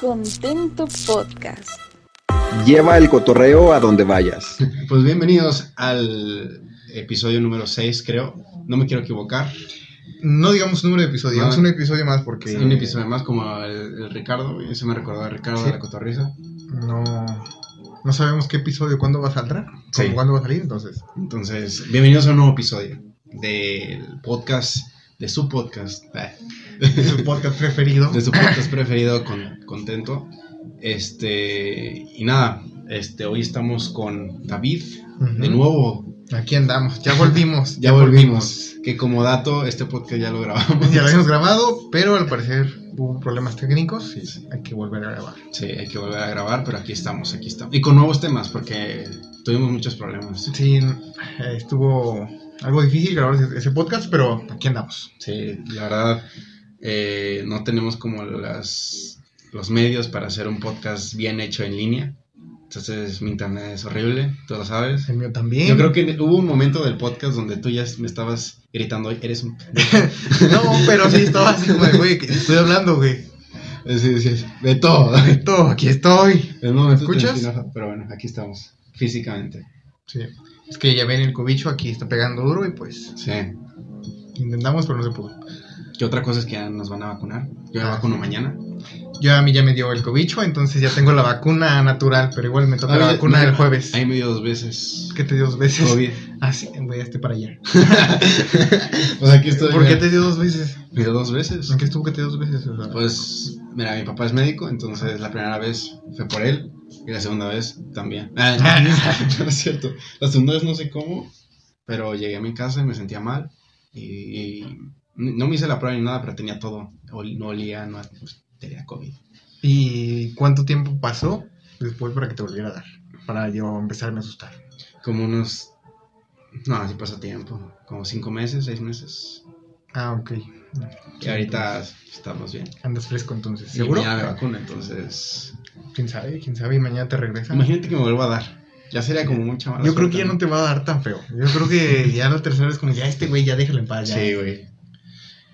Contento Podcast. Lleva el cotorreo a donde vayas. Pues bienvenidos al episodio número 6, creo. No me quiero equivocar. No digamos número de episodio, digamos No. un episodio más porque. Un episodio más como el, el Ricardo. Eso me recordó a Ricardo Sí. de la Cotorriza. No. No sabemos qué episodio, cuándo va a saldrá. Sí. o ¿Cuándo va a salir? Entonces. Entonces, bienvenidos a un nuevo episodio del podcast, de su podcast, Es su podcast preferido. de su podcast preferido, con, Contento. Este, y nada, este, hoy estamos con David, Ujú. de nuevo. Aquí andamos, ya volvimos. Ya volvimos. Que como dato, este podcast ya lo grabamos. Ya lo habíamos grabado, pero al parecer hubo problemas técnicos y hay que volver a grabar. Sí, hay que volver a grabar, pero aquí estamos, aquí estamos. Y con nuevos temas, porque tuvimos muchos problemas. Sí, eh, estuvo algo difícil grabar ese podcast, pero aquí andamos. Sí, la verdad, eh, no tenemos como las, los medios para hacer un podcast bien hecho en línea. Entonces, mi internet es horrible, tú lo sabes. El mío también. Yo creo que hubo un momento del podcast donde tú ya me estabas gritando, eres un... No, pero sí estaba así como de, güey, estoy hablando, güey. Sí, sí, de todo. Todo, aquí estoy. Te ¿Escuchas? Pero bueno, aquí estamos, físicamente. Sí. Es que ya ven el cobicho aquí está pegando duro y pues Sí. intentamos, pero no se pudo. ¿Qué otra cosa es que ya nos van a vacunar? Yo me vacuno mañana. Yo a mí ya me dio el cobicho, entonces ya tengo la vacuna natural, pero igual me toca Ah, la vacuna del jueves. Ahí me dio dos veces. ¿Qué te dio dos veces? COVID. Ah, sí, voy a este para allá. Pues aquí estoy. ¿Por qué te dio dos veces? Me dio dos veces. ¿En qué estuvo que te dio dos veces? O sea, Pues, mira, mi papá es médico, entonces la primera vez fue por él y la segunda vez también. Ah, no, no es cierto. La segunda vez no sé cómo, pero llegué a mi casa y me sentía mal y no me hice la prueba ni nada, pero tenía todo. No olía, no pues, tenía COVID. ¿Y cuánto tiempo pasó después para que te volviera a dar? Para yo empezarme a asustar. Como unos. No, así pasa tiempo. Como cinco meses, seis meses. Ah, ok. Y ahorita estamos bien. Andas fresco entonces. Y ¿Seguro? mañana me vacuno, entonces. ¿Quién sabe? ¿Quién sabe? Y mañana te regresa. Imagínate que me vuelva a dar. Ya sería como mucha mala Yo creo que ya no te va a dar tan feo. Yo creo que ya la tercera es como, ya este güey, ya déjalo en paz. Ya. Sí, güey.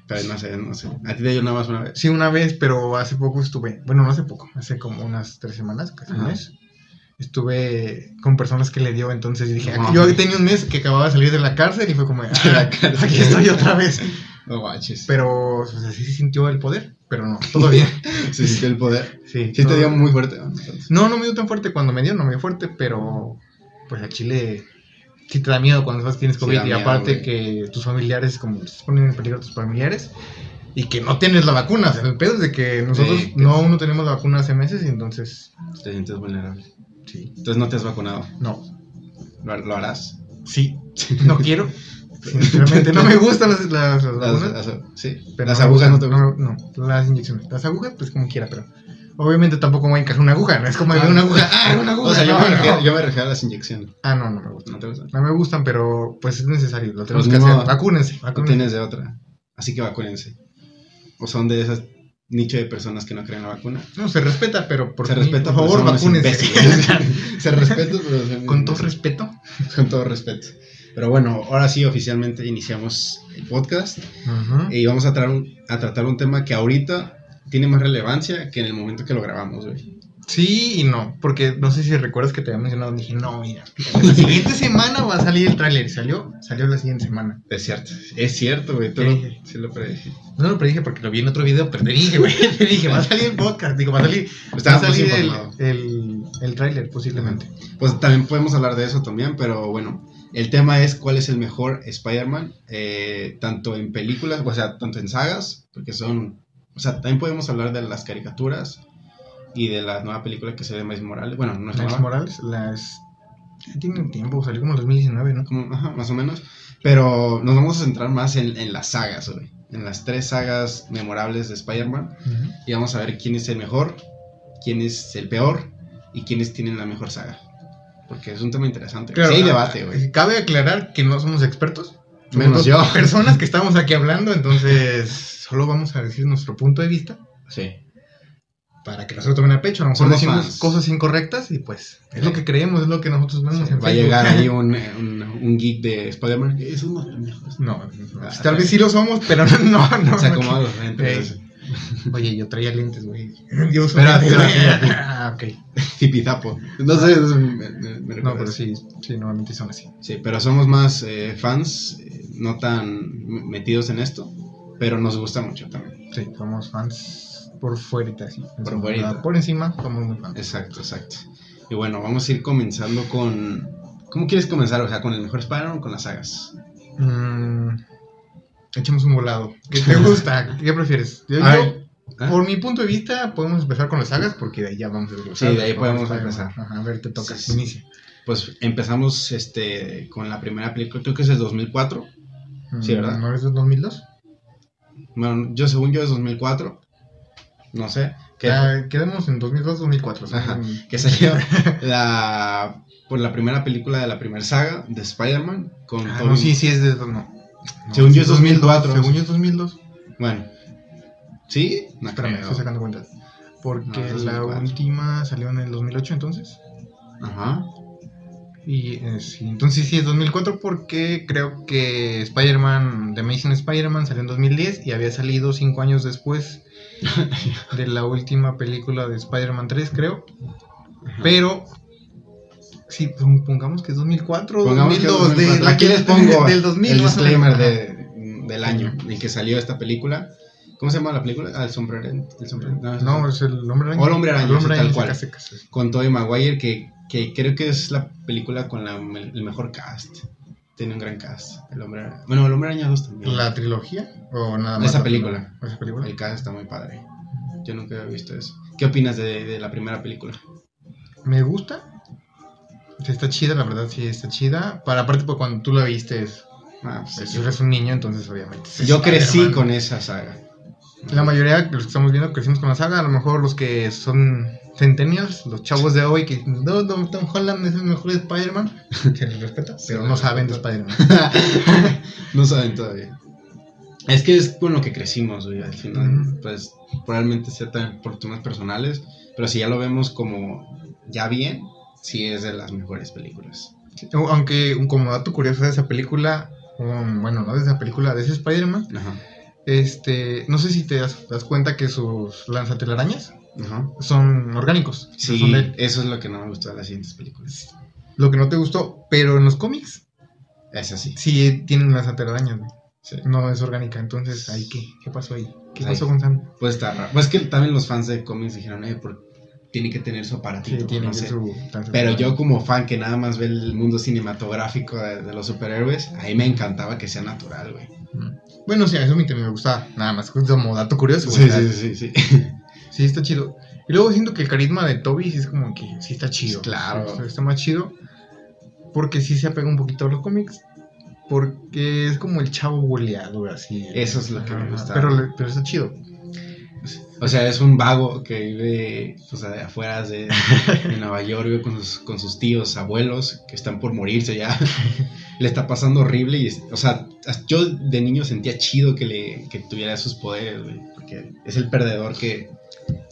Pero no sé, no sé. A ti te dio nada más una vez. Sí, una vez, pero hace poco estuve, bueno, no hace poco, hace como unas tres semanas, casi un mes. Estuve con personas que le dio, entonces dije, No. aquí- yo tenía un mes que acababa de salir de la cárcel y fue como, ah, aquí estoy otra vez. No manches. Pero, o sea, sí se sintió el poder, pero no, todo bien. Se sintió el poder. Sí, Sí todo- te dio muy fuerte. ¿no? No, no me dio tan fuerte cuando me dio, no me dio fuerte, pero pues a Chile sí te da miedo cuando sabes que tienes COVID y aparte que tus familiares, como se ponen en peligro tus familiares y que no tienes la vacuna. O sea, el pedo es de que nosotros Sí, no, sí. aún no tenemos la vacuna hace meses y entonces, Te sientes vulnerable. sí, Entonces no te has vacunado. no, ¿Lo, lo harás? sí, no quiero. Sinceramente, no me gustan las, las, las Las, vacunas. las- sí. pero las me agujas no te gustan, gustan. No, las inyecciones. Las agujas, pues como quiera, pero obviamente tampoco voy a encajar una aguja. No es como Ah. una aguja. ¡Ah, una aguja! O sea, yo, No, me no. refiero, yo me refiero a las inyecciones. Ah, no, no me gusta. ¿No te gustan? No me gustan, pero pues es necesario. Lo tenemos Pues que hacer. Vacúnense. No tienes de otra. Así que vacúnense. O son de esas nicho de personas que no creen en la vacuna. No, se respeta, pero por, Se respeta, por favor, vacúnense. Se respeta, pero son Con todo respeto. Con todo respeto. Pero bueno, ahora sí oficialmente iniciamos el podcast y vamos a, tratar un, a tratar un tema que ahorita tiene más relevancia que en el momento que lo grabamos, güey. Sí y no, porque no sé si recuerdas que te había mencionado. Dije, no, mira, la siguiente semana va a salir el tráiler. ¿Salió? Salió la siguiente semana. Es cierto, es cierto, güey. Tú sí lo predije. No lo predije porque lo vi en otro video, pero te dije, güey. Te dije, va a salir el podcast. Digo, va a salir, va a salir el, el, el tráiler, posiblemente. Pues también podemos hablar de eso también, pero bueno, el tema es cuál es el mejor Spider-Man, eh, tanto en películas, o sea, tanto en sagas, porque son, o sea, también podemos hablar de las caricaturas y de la nueva película que se ve Miles Morales, bueno, no es Miles nueva, Morales, las. Ya tiene un tiempo, salió como en 2019, ¿no? como, ajá, más o menos, pero nos vamos a centrar más en, en las sagas, güey, en las tres sagas memorables de Spider-Man, y vamos a ver quién es el mejor, quién es el peor y quiénes tienen la mejor saga. Porque es un tema interesante. Claro, sí hay ah, debate, güey. Cabe aclarar que no somos expertos. Menos yo. Personas que estamos aquí hablando, entonces solo vamos a decir nuestro punto de vista Sí. para que no se lo tomen a pecho. A lo mejor Somos decimos fans. cosas incorrectas y pues es lo que creemos, es lo que nosotros vemos en Va a llegar ahí un, eh, un, un geek de Spider-Man. Es uno de los. No, no, Ah, tal vez sí lo somos, pero no, no. no Se no. acomoda los lentes. Ey. Oye, yo traía lentes, güey. Yo uso Espera, lentes, espera. Ah, ok. Tipizapo. No sé, eso me, me- me No, pero sí, sí, normalmente son así. Sí, pero somos más eh, fans, eh, no tan metidos en esto, pero nos gusta mucho también. Sí, somos fans por fuera, sí. Por fuerita. Por encima, somos muy fans. Exacto, exacto. Y bueno, vamos a ir comenzando con... ¿Cómo quieres comenzar? O sea, ¿con el mejor Spider-Man o con las sagas? Mm, echemos un volado. ¿Qué te gusta? ¿Qué prefieres? Yo, ver, ¿ah? por mi punto de vista, podemos empezar con las sagas porque de ahí ya vamos a desglosar. Sí, de ahí podemos empezar. Ajá, a ver, te toca. Sí, sí. Inicia. Pues empezamos este, con la primera película, creo que es de 2004. Sí, ¿verdad? Mm, ¿No es de 2002? Bueno, yo según yo es 2004. No sé. Que, Ah, quedemos en 2002, 2004. o sea, Ajá. en- que salió la, por la primera película de la primera saga de Spider-Man con Ah, no, sí, sí, es de. No. No, Según yo es 2004. Según yo es 2002. Bueno. ¿Sí? No Espérame, creo. estoy sacando cuentas. Porque No, la 2004. última salió en el 2008, entonces. Ajá. Y eh, sí, entonces sí es 2004 porque creo que Spider-Man, The Amazing Spider-Man salió en 2010 y había salido 5 años después de la última película de Spider-Man 3, creo. Ajá. Pero, sí, pongamos que es 2004 o Pongamos que 2002. de- 2004. Aquí les pongo del 2000. el disclaimer de, del año en que salió esta película. ¿Cómo se llama la película? Ah, el sombrero. El sombrero. No, No, es el hombre araña. O el hombre araña, El hombre sí, tal araña, cual. secas, sí. con Tobey Maguire, que, que creo que es la película con la- el mejor cast. Tiene un gran cast. El hombre Bueno, el hombre araña 2 también. ¿La trilogía? ¿O nada más? Esa la película. ¿Esa película? El cast está muy padre. Yo nunca había visto eso. ¿Qué opinas de, de la primera película? Me gusta. Sí, Está chida, la verdad, sí, está chida. Para aparte, pues, cuando tú la viste, es- Ah, pues, yo, tú eres un niño, entonces obviamente. yo crecí con esa saga. La mayoría de los que estamos viendo crecimos con la saga. A lo mejor los que son centennials, los chavos de hoy, que no, no, Tom Holland es el mejor Spider-Man, se les respeta, pero no saben de Spider-Man. no saben todavía. Es que es con lo que crecimos, güey. Al final, Ujú. pues probablemente sea por temas personales. Pero si ya lo vemos como ya bien, sí es de las mejores películas. Aunque, un- como dato curioso de esa película, um, bueno, no de esa película, de ese Spider-Man, este, no sé si te das, das cuenta que sus lanzatelarañas Ajá. son orgánicos. Sí, Son de él. eso es lo que no me gustó de las siguientes películas. Lo que no te gustó, pero en los cómics Es así. sí tienen lanzatelarañas. Sí. No es orgánica, entonces, ¿ahí qué? ¿Qué pasó ahí? ¿Qué pasó con Sam? Pues está raro. Pues que también los fans de cómics dijeron, eh, por- tiene que tener su aparatito. Sí, tiene no que sé. su Pero yo como fan que nada más ve el mundo cinematográfico de, de los superhéroes, ahí me encantaba que sea natural, güey. Bueno, sí, a eso a mí también me gusta. Nada más como dato curioso. güey, Sí, sí, sí, sí. sí, está chido. Y luego siento que el carisma de Toby sí es como que sí está chido. Claro. Está, está más chido. Porque sí se apega un poquito a los cómics. Porque es como el chavo boleado, así. Eso es lo que me gusta. Pero, pero está chido. O sea, es un vago que vive o sea, de afuera de, de Nueva York, vive con sus, con sus tíos, abuelos, que están por morirse ya. le está pasando horrible y, o sea, yo de niño sentía chido que, le, que tuviera esos poderes, güey, porque es el perdedor que...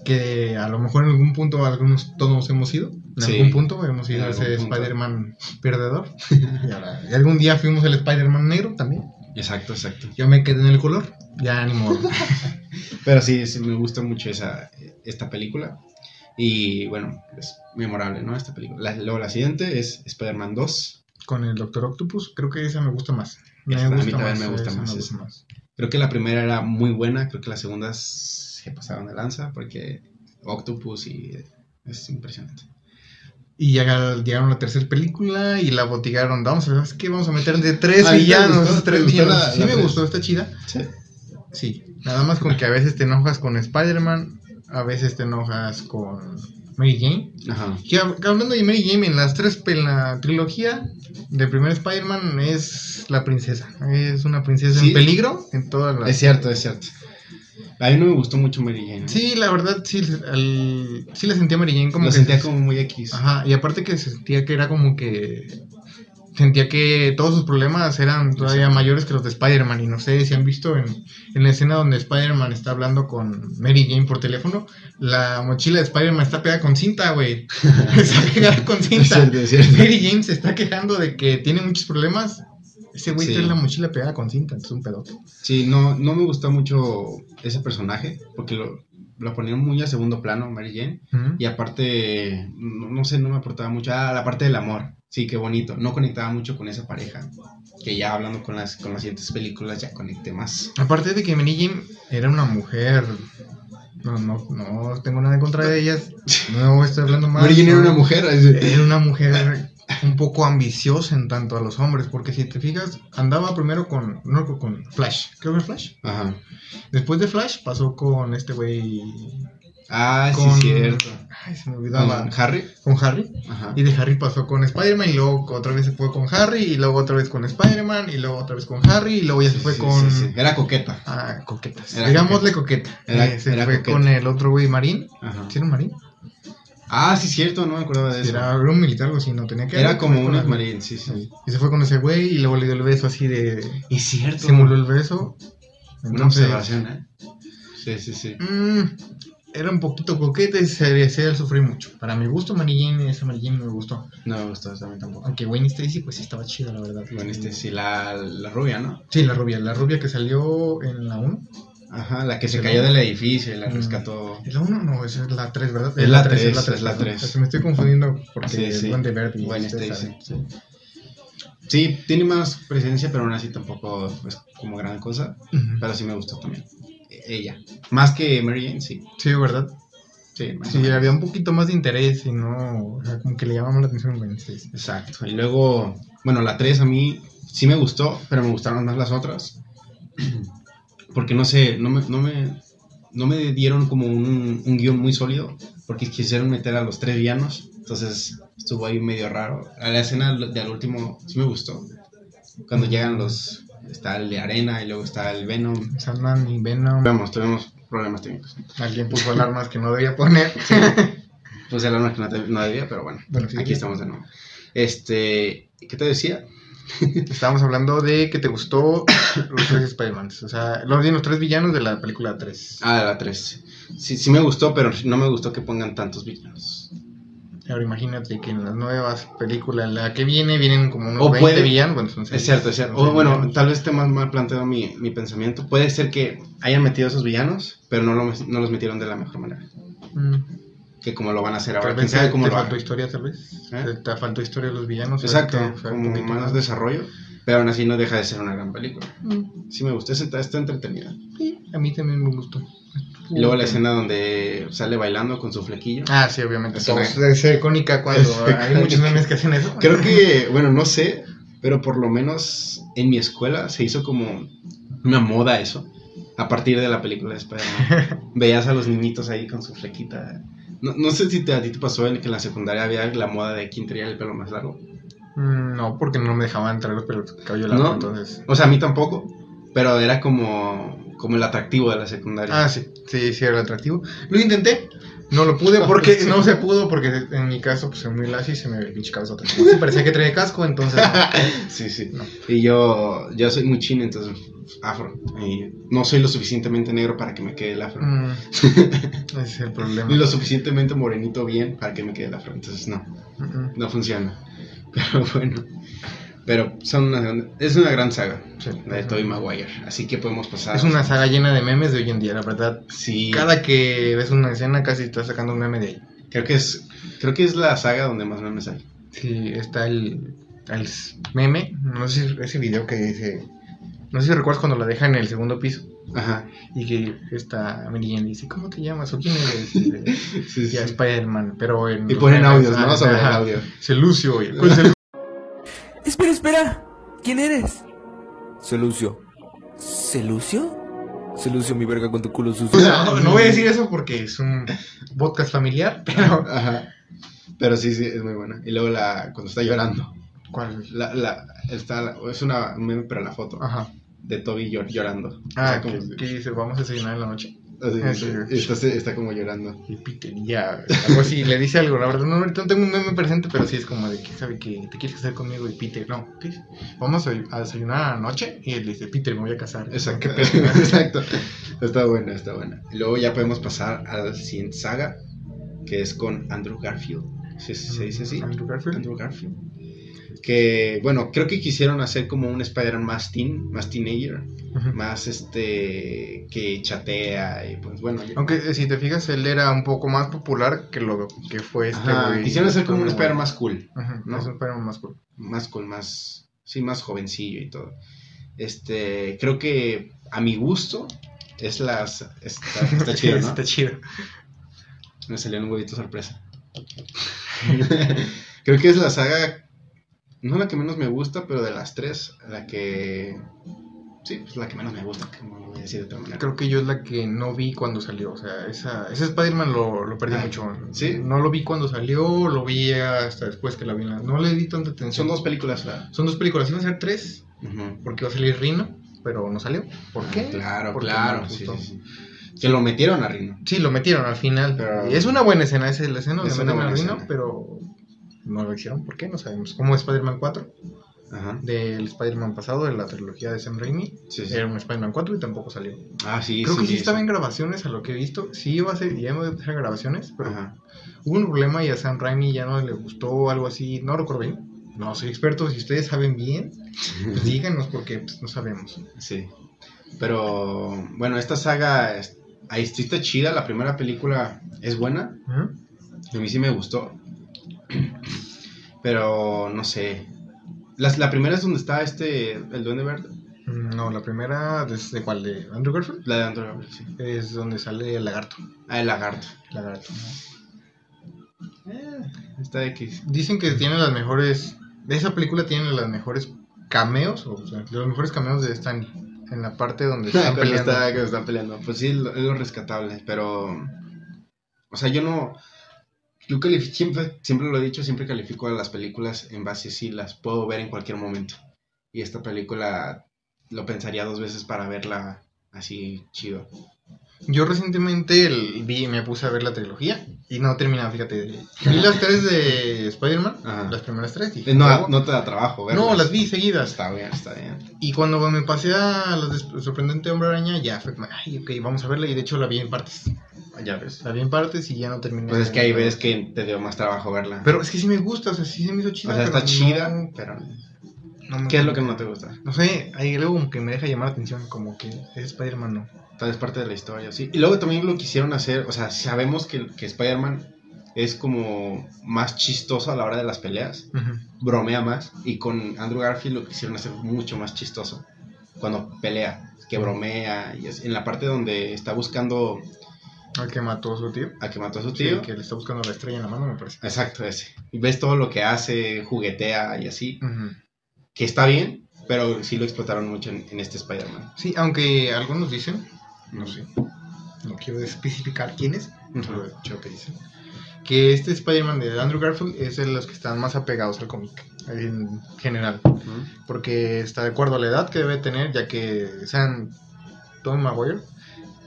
Que a lo mejor en algún punto algunos todos hemos sido. En Sí. algún punto hemos sido ese. Spider-Man perdedor. y, ahora- y algún día fuimos el Spider-Man negro también. Exacto, exacto. Yo me quedé en el color. Ya ni modo. Pero sí, sí, me gusta mucho esa, esta película. Y bueno, es memorable, ¿no? Esta película. La- luego la siguiente es Spider-Man 2. Con el Doctor Octopus, creo que esa me gusta más. Me a mí gusta también más, me gusta esa más me gusta más. Creo que la primera era muy buena, creo que la segunda se pasaron de lanza porque Octopus y es impresionante. Y llegaron a la tercera película y la botigaron. Vamos a ver, que vamos a meter de tres Ah, ¿te villanos. tres villanos. la- sí la me tres? gustó, está chida. Sí. Sí, nada más con que a veces te enojas con Spider-Man, a veces te enojas con Mary Jane. Ajá. Que, hab- que hablando de Mary Jane, en las tres, en la trilogía de primer Spider-Man es la princesa. Es una princesa Sí. en peligro en todas las... Es cierto, es cierto. A mí no me gustó mucho Mary Jane. ¿eh? Sí, la verdad, sí, al- sí la sentía Mary Jane como que... sentía como muy X. Ajá, y aparte que sentía que era como que... Sentía que todos sus problemas eran todavía mayores que los de Spider-Man. Y no sé si han visto en, en la escena donde Spider-Man está hablando con Mary Jane por teléfono, la mochila de Spider-Man está pegada con cinta, güey. está pegada con Es cinta. cierto, es cierto. Mary Jane se está quejando de que tiene muchos problemas Ese güey Sí. trae la mochila pegada con cinta, entonces un pedote. Sí, no, no me gustó mucho ese personaje, porque lo, lo ponieron muy a segundo plano, Mary Jane. Y aparte, no, no sé, no me aportaba mucho. Ah, la parte del amor. Sí, qué bonito. No conectaba mucho con esa pareja. Que ya hablando con las, con las siguientes películas ya conecté más. Aparte de que Mary Jane era una mujer. No, no, no tengo nada en contra de ellas. No estoy hablando mal. Mary Jane era una mujer. Era una mujer un poco ambiciosa en tanto a los hombres, porque si te fijas, andaba primero con, no, con Flash, creo que es Flash. Ajá. Después de Flash pasó con este güey, Ah, con... sí, cierto. Ay, se me Con olvidaba. Harry. Con Harry. Ajá. Y de Harry pasó con Spider-Man y luego otra vez se fue con Harry y luego otra vez con Spider-Man y luego otra vez con Harry y luego ya se fue sí, con... sí. Era coqueta. Ah, coquetas. Digámosle coqueta. Era- Eh, se era fue coqueta. con el otro güey Marín. Ajá. ¿Sí era un Marín? Ah, sí, cierto, no me acordaba de eso. Era, un militar algo así, no tenía que Era como un marín, sí, sí. Y se fue con ese güey y luego le dio el beso así de... Es cierto. Simuló el beso. Una observación, ¿eh? Sí, sí, sí. mm, era un poquito coqueta y se hacía sufrir mucho. Para mi gusto, Mary Jane, esa Mary Jane me gustó. No me gustó eso a mí tampoco. Aunque Wayne Stacy, pues sí estaba chida, la verdad. Este sí, la, la rubia, ¿no? Sí, la rubia, la rubia que salió en la 1. Ajá, la que se Sí, cayó del edificio y la Mm. rescató. ¿Es la 1? No, esa es la 3, ¿verdad? Es la tres, tres, tres, es la perdón. tres. Es que Me estoy confundiendo porque Sí, sí. Verde Stacy. saben, sí. Sí, tiene más presencia, pero aún así tampoco es como gran cosa. Pero sí me gustó también. E- Ella. Más que Mary Jane, sí. Sí, ¿verdad? Sí, Sí, había un poquito más de interés y no, o sea, como que le llamaba la atención a Gwen Stacy. Exacto. Y luego, bueno, la 3 a mí sí me gustó, pero me gustaron más las otras. Porque no sé, no me, no me, no me dieron como un, un guion muy sólido, porque quisieron meter a los tres villanos. Entonces estuvo ahí medio raro. A la escena del último sí me gustó. Cuando llegan los. Está el de arena y luego está el Venom. Sandman y Venom. Vemos, tuvimos problemas técnicos. Alguien puso alarmas que no debía poner. El arma que no, debía, pero bueno. Bueno, sí, aquí estamos de nuevo. Este. ¿Qué te decía? Estábamos hablando de que te gustó los tres Spider-Man. O sea, los, los tres villanos de la película 3. Ah, de la 3. Sí, sí me gustó, pero no me gustó que pongan tantos villanos. Ahora imagínate que en las nuevas películas, la que viene, vienen como unos O 20 puede- villanos. Bueno, Es cierto, es cierto. O bueno, villanos. tal vez esté más mal planteado mi, mi pensamiento. Puede ser que hayan metido esos villanos, pero no, lo- no los metieron de la mejor manera. Que como lo van a hacer ahora. ¿Quién sabe te, cómo te lo faltó hagan? historia, tal vez. ¿Eh? Te, faltó historia de los villanos. Exacto, como poquito más desarrollo. Pero aún así no deja de ser una gran película. Mm. Sí me gustó, está, está entretenida. Sí, a mí también me gustó. Y luego la escena donde sale bailando con su flequillo. Ah, sí, obviamente. Es Es icónica cuando Es hay muchos memes que hacen eso. Creo que, bueno, no sé, pero por lo menos en mi escuela se hizo como una moda eso. A partir de la película de Spider-Man. Veías a los niñitos ahí con su flequita. No, no sé si te, a ti te pasó en que en la secundaria había la moda de quién tenía el pelo más largo. Mm, No, porque no me dejaban traer los pelos cabello largo, No. entonces. O sea, a mí tampoco. Pero era como, como el atractivo de la secundaria. Ah, sí, sí, sí, era atractivo. Lo intenté, no lo pude porque no se pudo, porque en mi caso, pues soy muy lacio y se me ve el pinche si parecía que traía casco, entonces. sí, sí. No. Y yo, yo soy muy chino, entonces afro. Y no soy lo suficientemente negro para que me quede el afro. Mm, ese es el problema. Ni lo suficientemente morenito bien para que me quede el afro. Entonces no, no funciona. Pero bueno. Pero son una, gran- es una gran saga, sí. la de Tobey Maguire. Así que podemos pasar. Es una saga llena de memes de hoy en día, la verdad. Sí. Cada que ves una escena casi estás sacando un meme de ahí. Creo que es creo que es la saga donde más memes hay. Sí, está el, el meme, no sé si ese video que dice, no sé si recuerdas cuando la deja en el segundo piso Ajá. y que está Mary Jane dice, ¿cómo te llamas? ¿O quién eres? Y Sí, sí. Ya Spider-Man, pero en... Y ponen audios, ¿no? Sobre el audio. Se lucio, y- ¿cuál es el- Espera, espera. ¿Quién eres? Soy Lucio. ¿Se Lucio? Se Lucio mi verga con tu culo sucio. no, no voy a decir eso porque es un podcast familiar, pero... Ajá. Pero sí, sí, es muy buena. Y luego la cuando está llorando. ¿Cuál? La, la, está, es una un meme, pero la foto Ajá. de Toby llor- llorando. Ah, O sea, que, como- que dice, vamos a desayunar en la noche. Así, ah, está, está como llorando. Y Peter, ya, algo así, le dice algo, la verdad, no, ahorita no tengo un meme presente, pero sí es como de que sabe que te quieres casar conmigo y Peter, no. Vamos a, a desayunar anoche y él dice, Peter, me voy a casar. Exacto. Exacto. Está buena, está buena. Y luego ya podemos pasar a la siguiente saga, que es con Andrew Garfield. ¿Se, se dice así? Andrew Garfield. Andrew Garfield. Que, bueno, creo que quisieron hacer como un Spider-Man más teen, más teenager, más este, que chatea y pues bueno. yo- Aunque eh, si te fijas, él era un poco más popular que lo que fue este Ajá, güey. quisieron hacer como un Este Spider-Man más cool, Ajá, ¿no? es un Spider-Man más cool. más cool, más, sí, más jovencillo y todo. Este, creo que a mi gusto es las, está, está chido, ¿no? Está chido. Me salió un huevito sorpresa. Creo que es la saga, no la que menos me gusta, pero de las tres, la que... Sí, pues la que menos me gusta, como voy a decir de otra manera. Creo que yo es la que no vi cuando salió. O sea, esa, ese Spider-Man lo, lo perdí Ah, mucho. ¿sí? No lo vi cuando salió, lo vi hasta después que la vi. No le di tanta atención. Son dos películas, ¿verdad? Son dos películas. Iban a ser tres, porque iba a salir Rino, pero no salió. ¿Por qué? Claro, Porque claro. no sí, gustó. sí, sí. Que lo metieron a Rino. Sí, lo metieron al final. Pero- es una buena escena, esa es la escena Es donde una meten a buena Rino, escena. pero no lo hicieron. ¿Por qué? No sabemos. Como Spider-Man 4, Ajá. del Spider-Man pasado, de la trilogía de Sam Raimi, Sí, sí. era un Spider-Man 4 y tampoco salió. Ah, sí, Creo que sí estaba en grabaciones a lo que he visto. Sí iba a ser, ya iba a empezar grabaciones, pero Ajá. hubo un problema y a Sam Raimi ya no le gustó algo así. No recuerdo bien. No soy experto. Si ustedes saben bien, pues díganos porque pues, no sabemos. Sí. Pero bueno, esta saga ahí está chida. La primera película es buena. A mí sí me gustó. Pero no sé. Las- la primera es donde está este. El Duende Verde. Mm, No, la primera, ¿desde cuál? ¿De Andrew Garfield? La de Andrew Garfield, sí. Es donde sale el lagarto. Ah, el lagarto. Lagarto. Eh, está X. Dicen que tiene las mejores. De esa película tiene las mejores cameos, o sea, los mejores cameos de Stanley. En la parte donde están peleando. está, cuando están peleando. Pues sí, es lo rescatable. Pero. O sea, yo no. Yo califico, siempre, siempre lo he dicho, siempre califico a las películas en base si las puedo ver en cualquier momento. Y esta película lo pensaría dos veces para verla así chido. Yo recientemente el- vi, me puse a ver la trilogía y no terminaba, fíjate. Vi las tres de Spider-Man, las primeras tres. dije, Eh, No, no te da trabajo, ¿verdad? No, las vi seguidas. Está bien, está bien. Y cuando me pasé a las de Sorprendente Hombre Araña, ya fue como, ay, ok, vamos a verla. Y de hecho la vi en partes. Ya ves. La vi en partes y ya no terminé. Pues es que ahí ves que te dio más trabajo verla. Pero es que sí me gusta, o sea, sí se me hizo chida. o sea, pero está chida, pero. no me ¿Qué es lo que no te gusta? No sé, hay algo como que me deja llamar la atención, como que es Spider-Man no. Tal vez parte de la historia, sí. Y luego también lo quisieron hacer, o sea, sabemos que, que Spider-Man es como más chistoso a la hora de las peleas, bromea más, y con Andrew Garfield lo quisieron hacer mucho más chistoso cuando pelea, que bromea, y es en la parte donde está buscando Al que mató a su tío. a que mató a su Sí, tío. que le está buscando la estrella en la mano, me parece. Exacto, ese. Y ves todo lo que hace, juguetea y así, Ujú. que está bien, pero sí lo explotaron mucho en, en este Spider-Man. Sí, aunque algunos dicen, no sé, no quiero especificar quiénes, solo he escuchado que dicen, que este Spider-Man de Andrew Garfield es de los que están más apegados al cómic, en general. Ujú. porque está de acuerdo a la edad que debe tener, ya que Sam Tom Maguire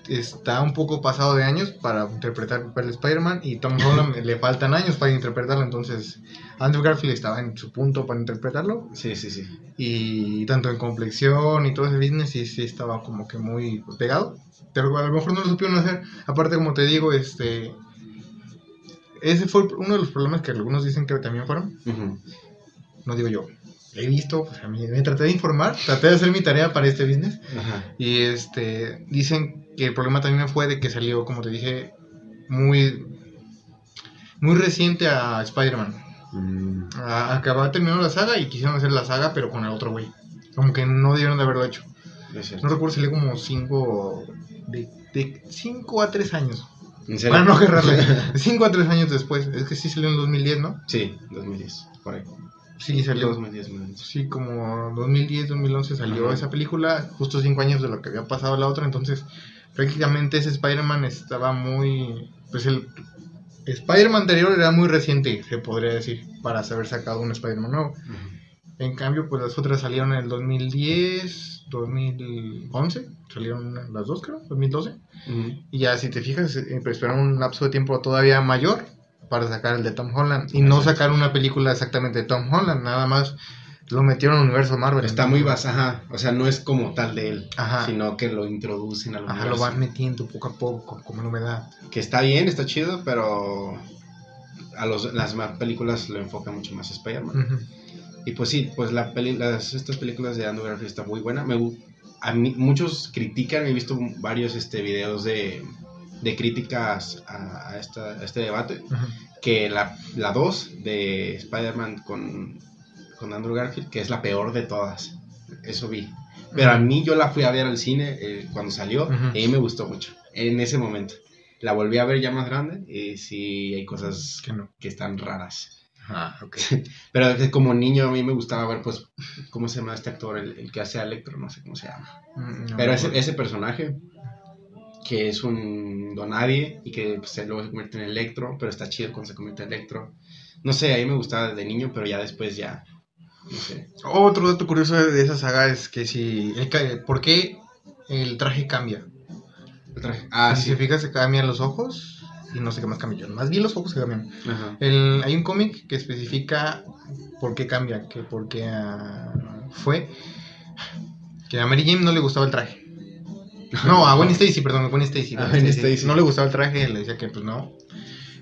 está un poco pasado de años para interpretar el papel de Spider-Man y Tom Holland le faltan años para interpretarlo, entonces Andrew Garfield estaba en su punto para interpretarlo. Sí, sí, sí. y tanto en complexión y todo ese business sí, sí estaba como que muy pegado, pero a lo mejor no lo supieron hacer, aparte como te digo, este... Ese fue uno de los problemas que algunos dicen que también fueron, no digo yo, he visto, pues a mí me traté de informar, traté de hacer mi tarea para este business. Ajá. y este dicen que el problema también fue de que salió, como te dije, muy muy reciente a Spider-Man. Mm, Acababa terminando la saga y quisieron hacer la saga pero con el otro güey. Como que no debieron de haberlo hecho. No recuerdo, salió como 5 de, de 5 a 3 años. ¿En serio? Para no agarrarle. De 5 a 3 años después. Es que sí salió en 2010, ¿no? Sí, 2010, por ahí. Sí, salió. 2010, 2010. Sí, como 2010, 2011 salió Ajá. esa película, justo cinco años de lo que había pasado la otra, entonces prácticamente ese Spider-Man estaba muy... Pues el Spider-Man anterior era muy reciente, se podría decir, para haber sacado un Spider-Man nuevo. En cambio, pues las otras salieron en el 2010, 2011, salieron las dos creo, 2012. Ujú. Y ya si te fijas, eh, pues, esperaron un lapso de tiempo todavía mayor para sacar el de Tom Holland. Y no sacar una película exactamente de Tom Holland, nada más lo metieron al universo Marvel. Está muy basada, ajá. O sea, no es como tal de él, Ajá. sino que lo introducen al Ajá, universo. lo van metiendo poco a poco, como en humedad. Que está bien, está chido, pero a los, las más películas lo enfoca mucho más Spider-Man. Y pues sí, pues la peli, las, estas películas de Andrew Garfield están muy buenas. Me, a mí, muchos critican, he visto varios este, videos de, de críticas a, a esta, a este debate, que la, la 2 de Spider-Man con, con Andrew Garfield, que es la peor de todas. Eso vi. Pero a mí yo la fui a ver al cine eh, cuando salió Ujú. y a mí me gustó mucho en ese momento. La volví a ver ya más grande y sí hay cosas Que no. que están raras. Ah, ok. Pero como niño a mí me gustaba ver, pues, ¿cómo se llama este actor? El, el que hace a Electro, no sé cómo se llama. Mm, no, Pero ese, ese personaje, que es un donadie y que pues, luego se convierte en Electro, pero está chido cuando se convierte en Electro. No sé, a mí me gustaba desde niño, pero ya después ya, Otro dato curioso de esa saga es que si... el ¿Por qué el traje cambia? El traje- Ah, si sí. se fijas, se cambian los ojos y no sé qué más cambian. Más bien los ojos se cambian. Ajá. El- hay un cómic que especifica por qué cambia, que por qué ah, fue que a Mary Jane no le gustaba el traje. No, a Gwen Stacy, perdón, a Gwen Stacy. A Gwen. Stacy. No le gustaba el traje, le decía que pues no.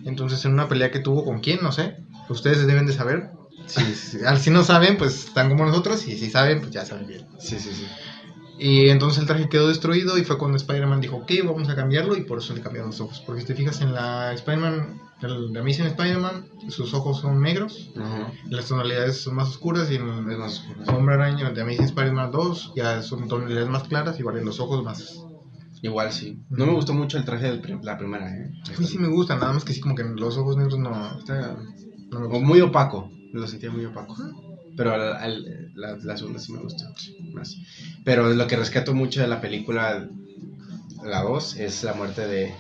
Entonces en una pelea que tuvo con quién, no sé, ustedes deben de saber. Si, si, si no saben, pues están como nosotros, y si saben, pues ya saben bien. Sí, sí, sí. Y entonces el traje quedó destruido y fue cuando Spider-Man dijo, ok, vamos a cambiarlo y por eso le cambiaron los ojos. Porque si te fijas en la Spider-Man, la Amazing Spider-Man, sus ojos son negros, Ajá. las tonalidades son más oscuras y en más oscuro. Sombra Araña de Amazing Spider-Man 2 ya son tonalidades más claras, igual en los ojos más... Igual sí. No me gustó mucho el traje de la primera, ¿eh? A mí sí me gusta, nada más que sí como que los ojos negros no, Está- no me O gustan. muy opaco, lo sentía muy opaco. Pero al- al- la, la segunda sí me gustó más. Pero lo que rescato mucho de la película, la 2, es la muerte de...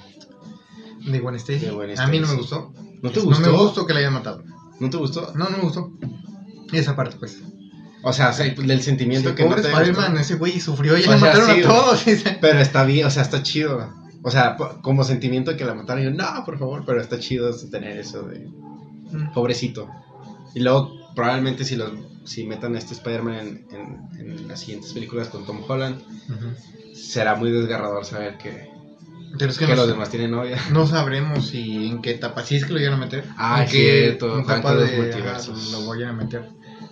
De Gwen Stacy. De Gwen A mí no me gustó. ¿No te No gustó? me gustó que la hayan matado. ¿No te gustó? No, no me gustó. Esa parte, pues. O sea, o sea, del sentimiento Sí, que no pobre te Spider-Man, ese güey sufrió y O le sea, mataron sí, a todos. Pero está bien, o sea, está chido. O sea, como sentimiento que la mataron, yo, no, por favor, pero está chido tener eso de pobrecito. Y luego, probablemente si los si metan a este Spider-Man en, en- en las siguientes películas con Tom Holland, será muy desgarrador saber que, Pero es que, que no, los demás tienen novia. no sabremos si en qué etapa, si es que lo vayan a meter. Ah, en qué cierto, etapa de- multiversos. ajá, lo vayan a meter.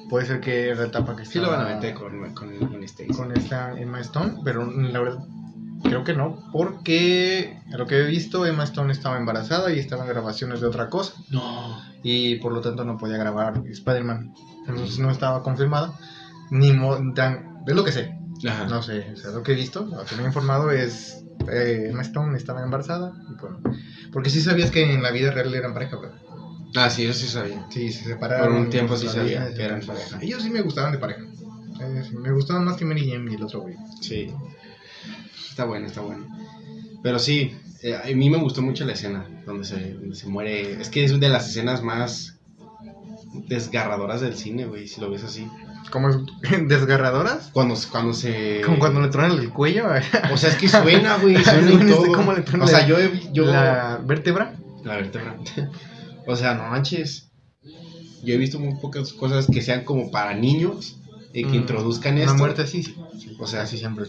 Puede ser que la etapa que Sí lo van a meter con, con, con con esta Emma Stone, pero la verdad creo que no, porque a lo que he visto Emma Stone estaba embarazada y estaba en grabaciones de otra cosa No. y por lo tanto no podía grabar Spider-Man. Entonces no estaba confirmada ni mo- tan es lo que sé. Ajá. No sé, o sea, lo que he visto, lo que me he informado es eh, Emma Stone estaba embarazada. y bueno, porque sí sabías que en la vida real eran pareja, ¿verdad? Ah, sí, eso sí sabía. Sí, se separaron. Por un tiempo sí sabía vida, que eran pareja. Ellos sí me gustaban de pareja. Eh, sí, me gustaban más que Mary Jane y el otro güey. Sí. Está bueno, está bueno. Pero sí, eh, a mí me gustó mucho la escena donde se, donde se muere. Es que es de las escenas más desgarradoras del cine, güey, si lo ves así. Como es- desgarradoras. Cuando, cuando se... Como cuando le tronan el cuello. O sea, es que suena, güey, suena y todo. ¿cómo le tronan o sea, la- yo... yo la vértebra. La vértebra. o sea, no manches. Yo he visto muy pocas cosas que sean como para niños y que Mm, introduzcan Una esto. muerte así, sí. sí. O sea, así siempre.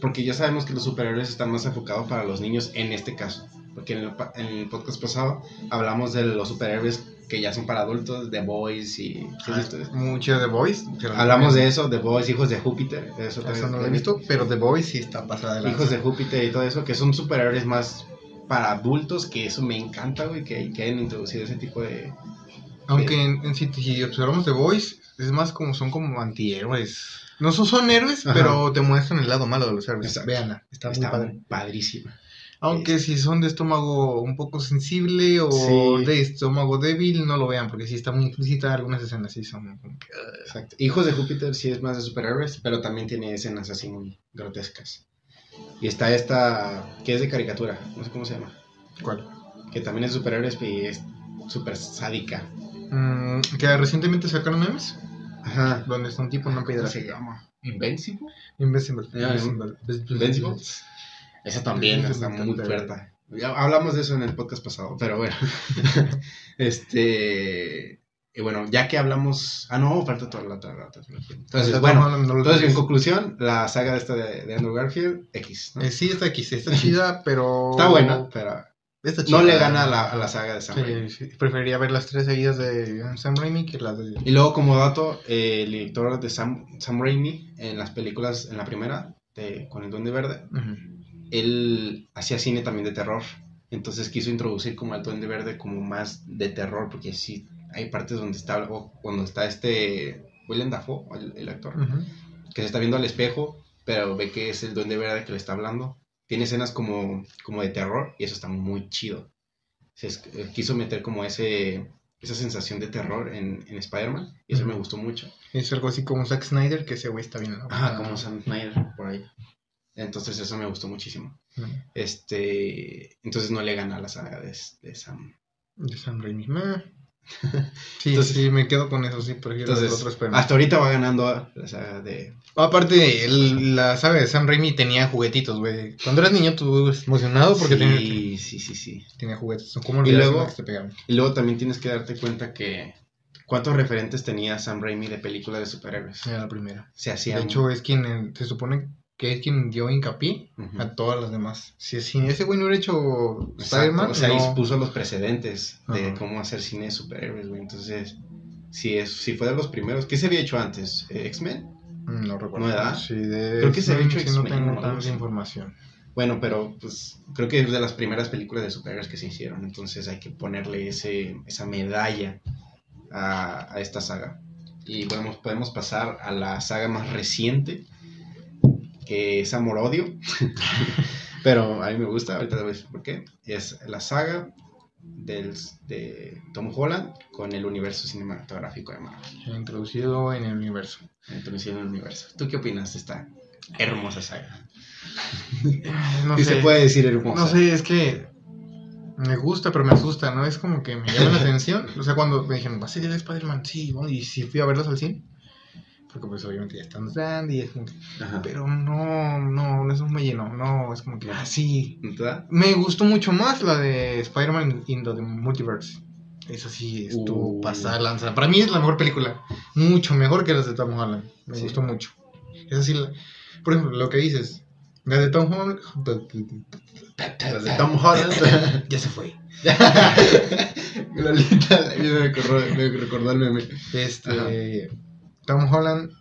Porque ya sabemos que los superhéroes están más enfocados para los niños en este caso. Porque en el, en el podcast pasado hablamos de los superhéroes que ya son para adultos, The Boys y... ¿sí has visto eso? Mucho de Boys. Hablamos de eso, The Boys, Hijos de Júpiter. Eso, no lo he visto, pero The Boys sí está pasada de. Hijos de Júpiter y todo eso, que son superhéroes más para adultos, que eso me encanta, güey, que, que hayan introducido ese tipo de... Aunque en, en si, si observamos The Boys, es más como son como antihéroes. No son, héroes, Ajá. pero te muestran el lado malo de los héroes. Exacto. Veanla, está, Está, muy padre. padrísima. Aunque si son de estómago un poco sensible o Sí. de estómago débil, no lo vean, porque si está muy explícita, algunas escenas sí son como que, uh, Exacto. Hijos de Júpiter sí es más de superhéroes, pero también tiene escenas así muy grotescas. Y está esta, que es de caricatura, no sé cómo se llama, ¿Cuál? que también es de superhéroes y es súper sádica. Mm, que recientemente sacaron memes, Ajá. donde está un tipo en una piedra. ¿Cómo se llama? ¿Invencible? Invincible. Ya, Invincible. ¿Invencible? Esa también está muy fuerte. Ya hablamos de eso en el podcast pasado, pero bueno. este. Y bueno, ya que hablamos. Ah, no, falta toda la trilogía. Entonces, Está bueno, entonces en conclusión, la saga de esta de, de Andrew Garfield, X. ¿no? Eh, sí, está sí, está chida, pero... Está buena, pero. Esta No le gana a la, a la saga de Sam Raimi. Sí, preferiría ver las tres seguidas de Sam Raimi que las de... Y luego, como dato, eh, el director de Sam, Sam Raimi, en las películas, en la primera, de, con el Duende Verde, él hacía cine también de terror. Entonces quiso introducir como al Duende Verde como más de terror, porque sí, hay partes donde está, o cuando está este Willem Dafoe, el, el actor, que se está viendo al espejo, pero ve que es el Duende Verde que le está hablando. Tiene escenas como, como de terror y eso está muy chido. Se eh, quiso meter como ese, esa sensación de terror en, en Spider-Man y eso me gustó mucho. Es algo así como Zack Snyder, que ese güey está bien. Ajá, como Sam Snyder por ahí. Entonces eso me gustó muchísimo. Este, entonces no le gana a la saga de, de Sam. De Sam Raimi. Sí, Entonces- sí, me quedo con eso, sí, prefiero Entonces, los otros Spider-Man. hasta ahorita va ganando la saga de... Aparte, el- la saga de Sam Raimi tenía juguetitos, güey. Cuando eras niño, tú emocionado porque sí, tenía, sí, sí, sí. tenía juguetes. Como Y luego- que te pegaban. Y luego también tienes que darte cuenta que cuántos referentes tenía Sam Raimi de películas de superhéroes. Era la primera. Se De hacían... hecho, es quien eh, se supone que es quien dio hincapié a todas las demás. Si, si ese güey no hubiera hecho Spider-Man, O sea, no- y puso los precedentes de cómo hacer cine de superhéroes, güey. Entonces, si, es, si fue de los primeros... ¿Qué se había hecho antes? ¿Eh, ¿X-Men? Mm, No recuerdo. ¿No era? Sí, de Creo que se había X-Men hecho no X-Men, tengo o algo tanta información. Bueno, pero pues creo que es de las primeras películas de superhéroes que se hicieron, entonces hay que ponerle ese, esa medalla a, a esta saga. Y podemos, podemos pasar a la saga más reciente, que es Amor-Odio, pero a mí me gusta, ahorita te voy a decir por qué. Es la saga del, de Tom Holland con el universo cinematográfico de Marvel, Introducido en el universo. introducido en el universo. ¿Tú qué opinas de esta hermosa saga? No ¿Qué sé. se puede decir hermosa? No sé, es que me gusta, pero me asusta, ¿no? Es como que me llama la atención. O sea, cuando me dijeron, ¿vas a ir a Spider-Man? Sí, y sí fui a verlos al cine. Porque pues obviamente ya están grandes y es como que... Ajá. Pero no, no, eso me llenó. No, es como que, ah, sí. ¿No te da? Me gustó mucho más la de Spider-Man in the Multiverse. Esa sí estuvo Uh. pasada lanza. Para mí es la mejor película. Mucho mejor que las de Tom Holland. Me Sí. gustó mucho. Esa sí, la- por ejemplo, lo que dices. La de Tom Holland. Las de Tom Holland. Ya se fue. Lolita, me recordó, me recordó el meme. Este. Tom Holland.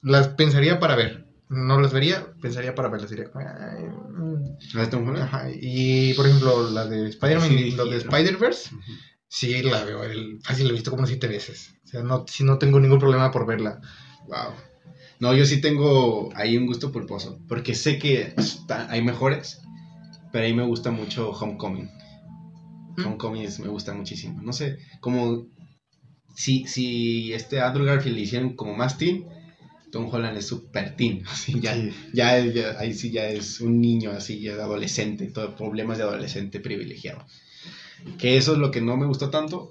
Las pensaría para ver. No las vería, pensaría para verlas. Diría, "Ay, mm". ¿Las de Tom Holland? Ajá, Y por ejemplo, la de Spider-Man Sí, y la de. Spider-Verse. Sí, la veo. El, fácil, la he visto como siete veces. O sea, no, si no tengo ningún problema por verla. Wow. No, yo sí tengo ahí un gusto pulposo. Porque sé que está- hay mejores. Pero ahí me gusta mucho Homecoming. ¿Mm? Homecoming me gusta muchísimo. No sé, como. Si, si este Andrew Garfield le hicieron como más teen, Tom Holland es super teen. Así, ya, Sí. ya, ya- ahí sí ya es un niño, así, ya adolescente, todo problemas de adolescente privilegiado. Que eso es lo que no me gustó tanto,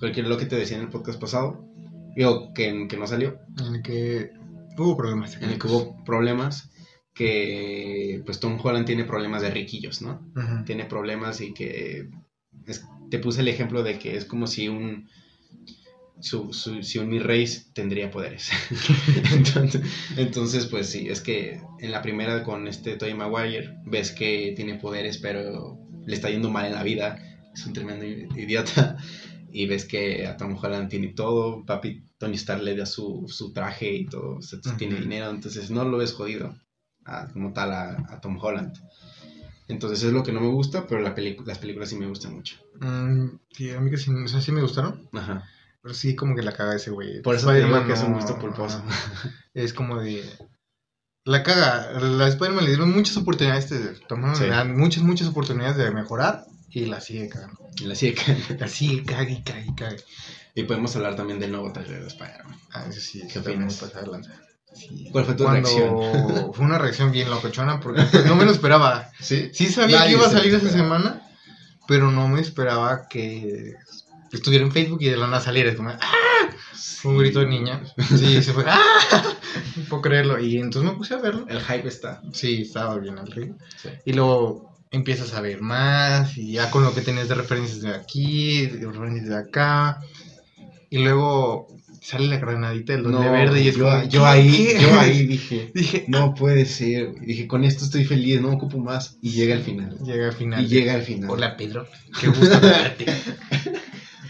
porque lo que te decía en el podcast pasado, digo, que, que no salió, En el que hubo problemas. en el que hubo problemas, que pues Tom Holland tiene problemas de riquillos, ¿no? Ujú. Tiene problemas y que es- te puse el ejemplo de que es como si un su, su- si un mi rey tendría poderes. entonces, entonces, pues sí, es que en la primera con este Tobey Maguire ves que tiene poderes, pero le está yendo mal en la vida. Es un tremendo idiota. Y ves que a Tom Holland tiene todo. Papi Tony Stark le da su, su traje y todo. o sea, Tiene dinero. Entonces no lo ves jodido a- como tal a, a Tom Holland. Entonces es lo que no me gusta, pero la las películas sí me gustan mucho. Mm, sí, a mí que sí, o sea, sí me gustaron. Ajá. Pero sí, como que la caga ese güey. Por eso Spider-Man que es un gusto pulposo. Es como de. La caga. La Spider-Man le dieron muchas oportunidades de tomar Sí. le dan muchas, muchas oportunidades de mejorar y la sigue cagando. Y la sigue cagando. La sigue, caga y caga y caga. Y podemos hablar también del nuevo trailer de Spider-Man. Ah, eso sí, ¿Qué opinas? Sí. ¿Cuál fue tu Cuando reacción? Fue una reacción bien locochona porque pues, no me lo esperaba. ¿Sí? Sí sabía Nadie que iba a salir esa semana, pero no me esperaba que estuviera en Facebook y de la nada saliera. Como, ¡ah! Un grito de niña. Sí, se fue, ¡ah! No puedo creerlo. Y entonces me puse a verlo. El hype está. Sí, estaba bien el ritmo. Sí. Y luego empiezas a ver más y ya con lo que tenías de referencias de aquí, de referencias de acá. Y luego sale la granadita del No, Duende Verde y es yo, como, yo ahí, ¿Qué? yo ahí dije, Dije, no puede ser. Dije, con esto estoy feliz, no ocupo más. Y llega al final. llega al final. Y llega al final. Hola, Pedro. Qué gusto verte.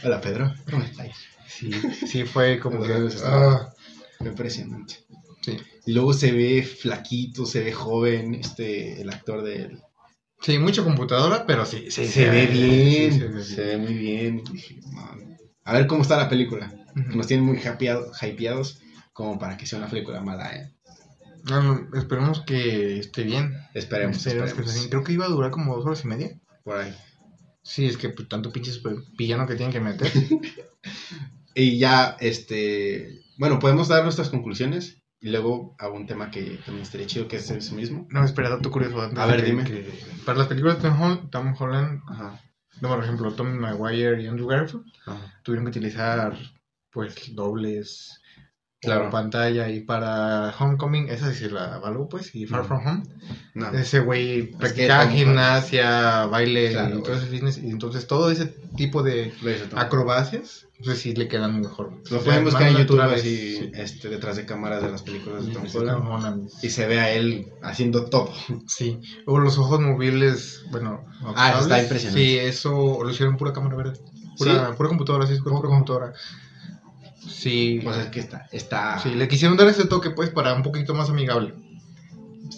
Hola, Pedro. ¿Cómo estás? Sí, sí, fue como que. Ah, impresionante. sí. Y luego se ve flaquito, se ve joven, este, el actor de él. Sí, mucha computadora, pero sí, sí, se, ve bien, sí, se ve se bien. ve muy bien. A ver cómo está la película. Nos tienen muy hypeado- hypeados como para que sea una película mala, ¿eh? No, no, esperemos que esté bien. Esperemos, Esperemos que esté bien. Creo que iba a durar como dos horas y media. Por ahí. Sí, es que pues, tanto pinche super- villano que tienen que meter. Y ya, este, bueno, podemos dar nuestras conclusiones y luego a un tema que también estaría chido, que es eso mismo. No, espera, dato curioso. antes A ver, que- dime. que para las películas de Tom Holland, Tom Holland Ajá. no, por ejemplo, Tommy Maguire y Andrew Garfield ajá. tuvieron que utilizar pues dobles Claro. pantalla y para Homecoming esa sí se la avaló pues y Far Ujú. From Home No. ese güey que practicaba Tom gimnasia baile Claro, y todo ese fitness y entonces todo ese tipo de acrobacias entonces sí le quedan mejor Lo pueden buscar en YouTube así, sí. este, detrás de cámaras de las películas de Sí, Tom sí, Holland. Y se ve a él haciendo todo. Sí, o los ojos movibles, bueno. Ah, eso está impresionante. Sí, eso lo hicieron pura cámara verde. Pura, pura computadora, sí, pura, pura computadora. Sí, Pues es que está, está... sí, le quisieron dar ese toque, pues, para un poquito más amigable.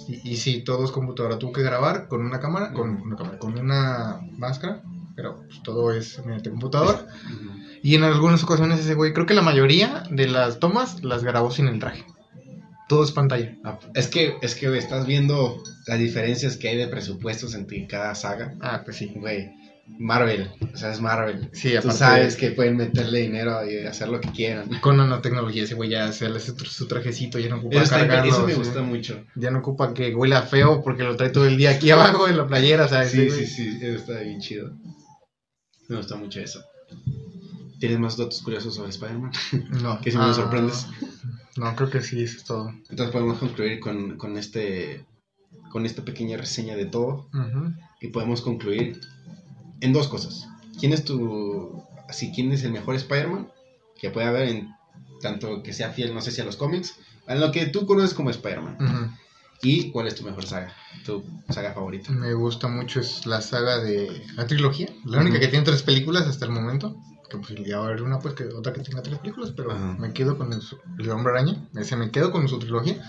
Y, y sí, todo es computadora. Tuvo que grabar con una cámara, con una, cámara, con una máscara, pero pues, todo es mediante computadora. Ujú. Y en algunas ocasiones ese güey, creo que la mayoría de las tomas las grabó sin el traje. Todo es pantalla. Ah, Es que, es que estás viendo las diferencias que hay de presupuestos entre cada saga. Ah, pues sí. Güey, Marvel, o sea, es Marvel. Sí, Tú sabes que pueden meterle dinero y hacer lo que quieran. Con nanotecnología ese güey ya se le hace su, trajecito, ya no ocupa Eso, cargarlo. eso me sí. gusta mucho. Ya no ocupa que huela feo porque lo trae todo el día aquí abajo en la playera, ¿sabes? Sí, sí, sí, eso está bien chido. Me gusta mucho eso. ¿Tienes más datos curiosos sobre Spider-Man? No. Que si me ah, sorprendes. No, creo que sí, eso es todo. Entonces podemos concluir con, con este con esta pequeña reseña de todo y podemos concluir en dos cosas. ¿Quién es tu así quién es el mejor Spider-Man que puede haber en tanto que sea fiel, no sé si a los cómics, a lo que tú conoces como Spider-Man? Ujú. ¿Y cuál es tu mejor saga? Tu saga favorita. Me gusta mucho es la saga de la trilogía, la única que tiene tres películas hasta el momento. Que pues ya va a haber una pues que otra que tenga tres películas, pero Ajá. me quedo con el, el Hombre Araña, ese me quedo con su trilogía.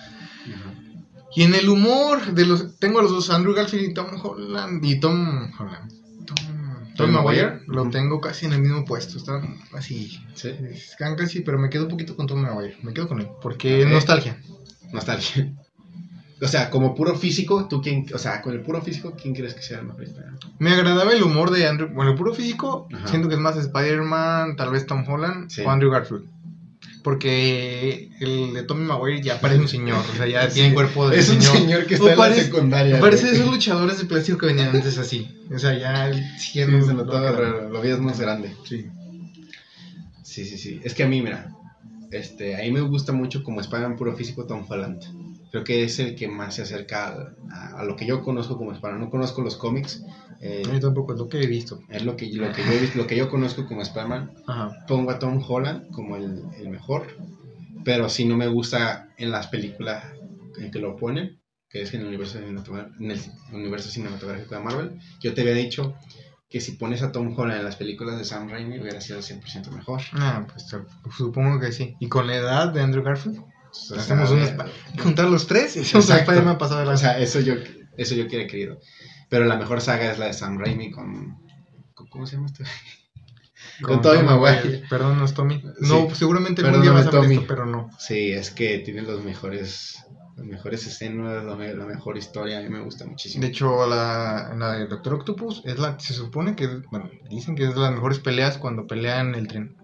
Y en el humor de los tengo a los dos Andrew Garfield y Tom Holland y Tom Holland. Tom, Maguire lo tengo casi en el mismo puesto, están así. Sí. Están casi, pero me quedo un poquito con Tom Maguire, me quedo con él, porque nostalgia. Nostalgia. O sea, como puro físico, tú quién, o sea, con el puro físico, ¿quién crees que sea el mejor Spider-Man? Me agradaba el humor de Andrew, bueno, el puro físico, Ajá. siento que es más Spider-Man, tal vez Tom Holland Sí. o Andrew Garfield. Porque el de Tommy Maguire ya parece un señor, o sea, ya tiene cuerpo de Es un señor. que O está en parece- la secundaria. Parece esos luchadores de plástico que venían antes así. O sea, ya el Sí, se notaba raro, lo veías más grande. Sí. Sí, sí, sí. Es que a mí, mira, este, a mí me gusta mucho como Spider-Man puro físico Tom Holland. Creo que es el que más se acerca a, a- lo que yo conozco como Spider-Man. No conozco los cómics. eh, Yo tampoco es lo que he visto. es lo que, lo, que yo, he visto- lo que yo conozco como Spider-Man. Pongo a Tom Holland como el, el mejor. Pero si no me gusta en las películas en que lo ponen, que es en el universo, en el universo cinematográfico de Marvel. Yo te había dicho que si pones a Tom Holland en las películas de Sam Raimi hubiera sido 100% mejor. Ah, pues supongo que sí. Y con la edad de Andrew Garfield, Hacemos un juntar los tres y hacemos. Spider-Man pasado de la O sea, eso yo, eso yo quiero querido. Pero la mejor saga es la de Sam Raimi con... con- ¿Cómo se llama este? con Tobey Maguire. Perdón, no es Tommy. Sí. No, seguramente algún día vas a ver Tommy. esto, pero no. Sí, es que tiene los mejores, las mejores escenas, la, me- la mejor historia. A mí me gusta muchísimo. De hecho, la, la de Doctor Octopus es la se supone que, bueno, dicen que es de las mejores peleas cuando pelean el tren.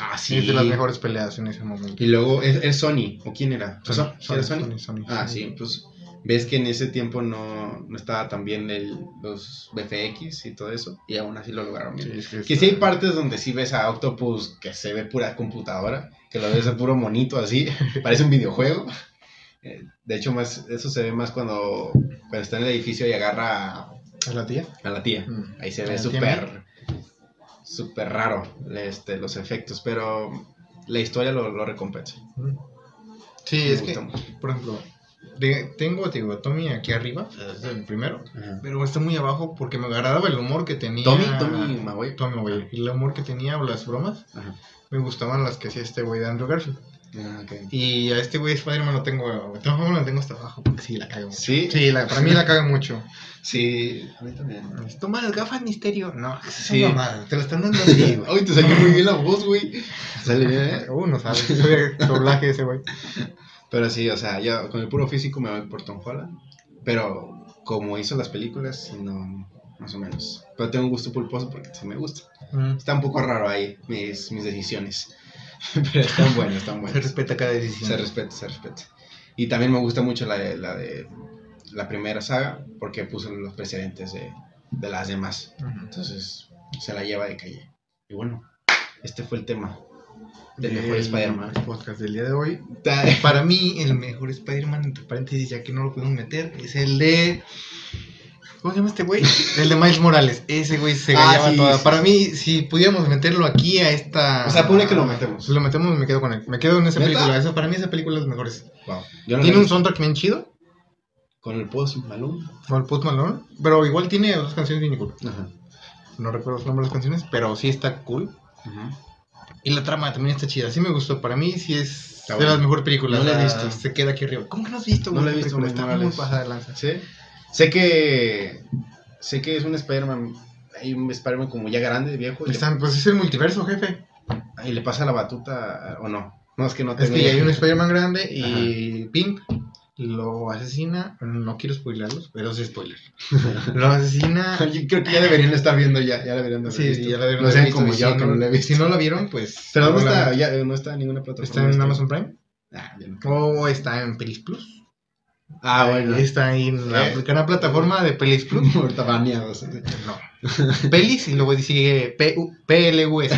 Ah, Es de las mejores peleas en ese momento. Y luego es, es Sony, ¿o quién era? Sony. ¿Sí Sony, era Sony? Sony, Ah, sí, pues ves que en ese tiempo no, no estaba tan bien el, los BFX y todo eso, y aún así lo lograron bien. Sí, es que Que sí hay partes donde sí ves a Octopus que se ve pura computadora, que lo ves a puro monito así, parece un videojuego. Eh, De hecho, más eso se ve más cuando, cuando está en el edificio y agarra a, ¿Es la tía? a la tía. Mm. Ahí se ¿A ve súper súper raro este, los efectos, pero la historia lo, lo recompensa. Sí, Me es que, mucho. por ejemplo, de- tengo, te digo, a Tommy aquí arriba, es el primero, pero está muy abajo porque me agradaba el humor que tenía. Tommy, Tommy Maguire. Tommy Maguire. Y el humor que tenía o las bromas, Ajá. me gustaban las que hacía este güey de Andrew Garfield. Ah, ok. Y a este güey Spider-Man lo tengo, lo tengo hasta abajo porque sí, la caga mucho. ¿Sí? Sí, la, para mí la caga mucho. Sí, a mí también. Toma las gafas, misterio. No, Sí. mamada, te lo están dando así, güey. Ay, te salió muy bien la voz, güey. Sale bien, ¿eh? Uh, no sabes, soy doblaje ese güey. Pero sí, o sea, yo con el puro físico me voy por Tom Holland. Pero como hizo las películas, no, más o menos. Pero tengo un gusto pulposo porque sí me gusta. Está un poco raro ahí mis, mis decisiones. Pero están buenas, están Se buenas. respeta cada decisión. Se respeta, se respeta. Y también me gusta mucho la de la, de, la primera saga porque puso los precedentes de, de las demás. Ujú. Entonces se la lleva de calle. Y bueno, este fue el tema del Del mejor Spider-Man. podcast del día de hoy. Para mí, el mejor Spider-Man, entre paréntesis, ya que no lo podemos meter, es el de. ¿Cómo se llama este güey? El de Miles Morales. Ese güey se Ah, gallaba sí, toda. sí, Para sí. mí, si pudiéramos meterlo aquí a esta. O sea, pone que lo metemos. Si lo metemos, me quedo con él. Me quedo en esa ¿Neta? película. Esa, para mí, esa película es la mejor. Wow. No Tiene un soundtrack bien chido, Con el post Malone. con el Post Malone, pero igual tiene dos canciones bien cool. Ajá. No recuerdo los nombres de las canciones, pero sí está cool. Y la trama también está chida. Sí me gustó. Para mí, sí es Está de bueno. las mejores películas. No la he Ah, visto. Se queda aquí arriba. ¿Cómo que no has visto? No la he visto, película? Está muy de lanza. Sí. Sé que. Sé que es un Spider-Man. Hay un Spider-Man como ya grande, viejo. Y le, Están- pues es el multiverso, jefe. y le pasa la batuta. ¿O no? No, es que no Es que ya hay un Spider-Man grande y Pink lo asesina. No quiero spoilerlos, pero sí spoiler. Lo asesina. Yo creo que ya deberían estar viendo ya. Ya deberían de haber Sí, visto. ya la debieron No sean como si yo no- que no la he visto. Si no la vieron, pues. Pero ¿dónde no está? Ya, no está en ninguna plataforma. ¿Está en Amazon Prime? Ah, bien. ¿O está en Pelis Plus? Ah, bueno. Está ahí en la ¿Eh? canal plataforma de Pelis Plus. Ahorita baneados. No. Pelis y luego sigue P- PLUS.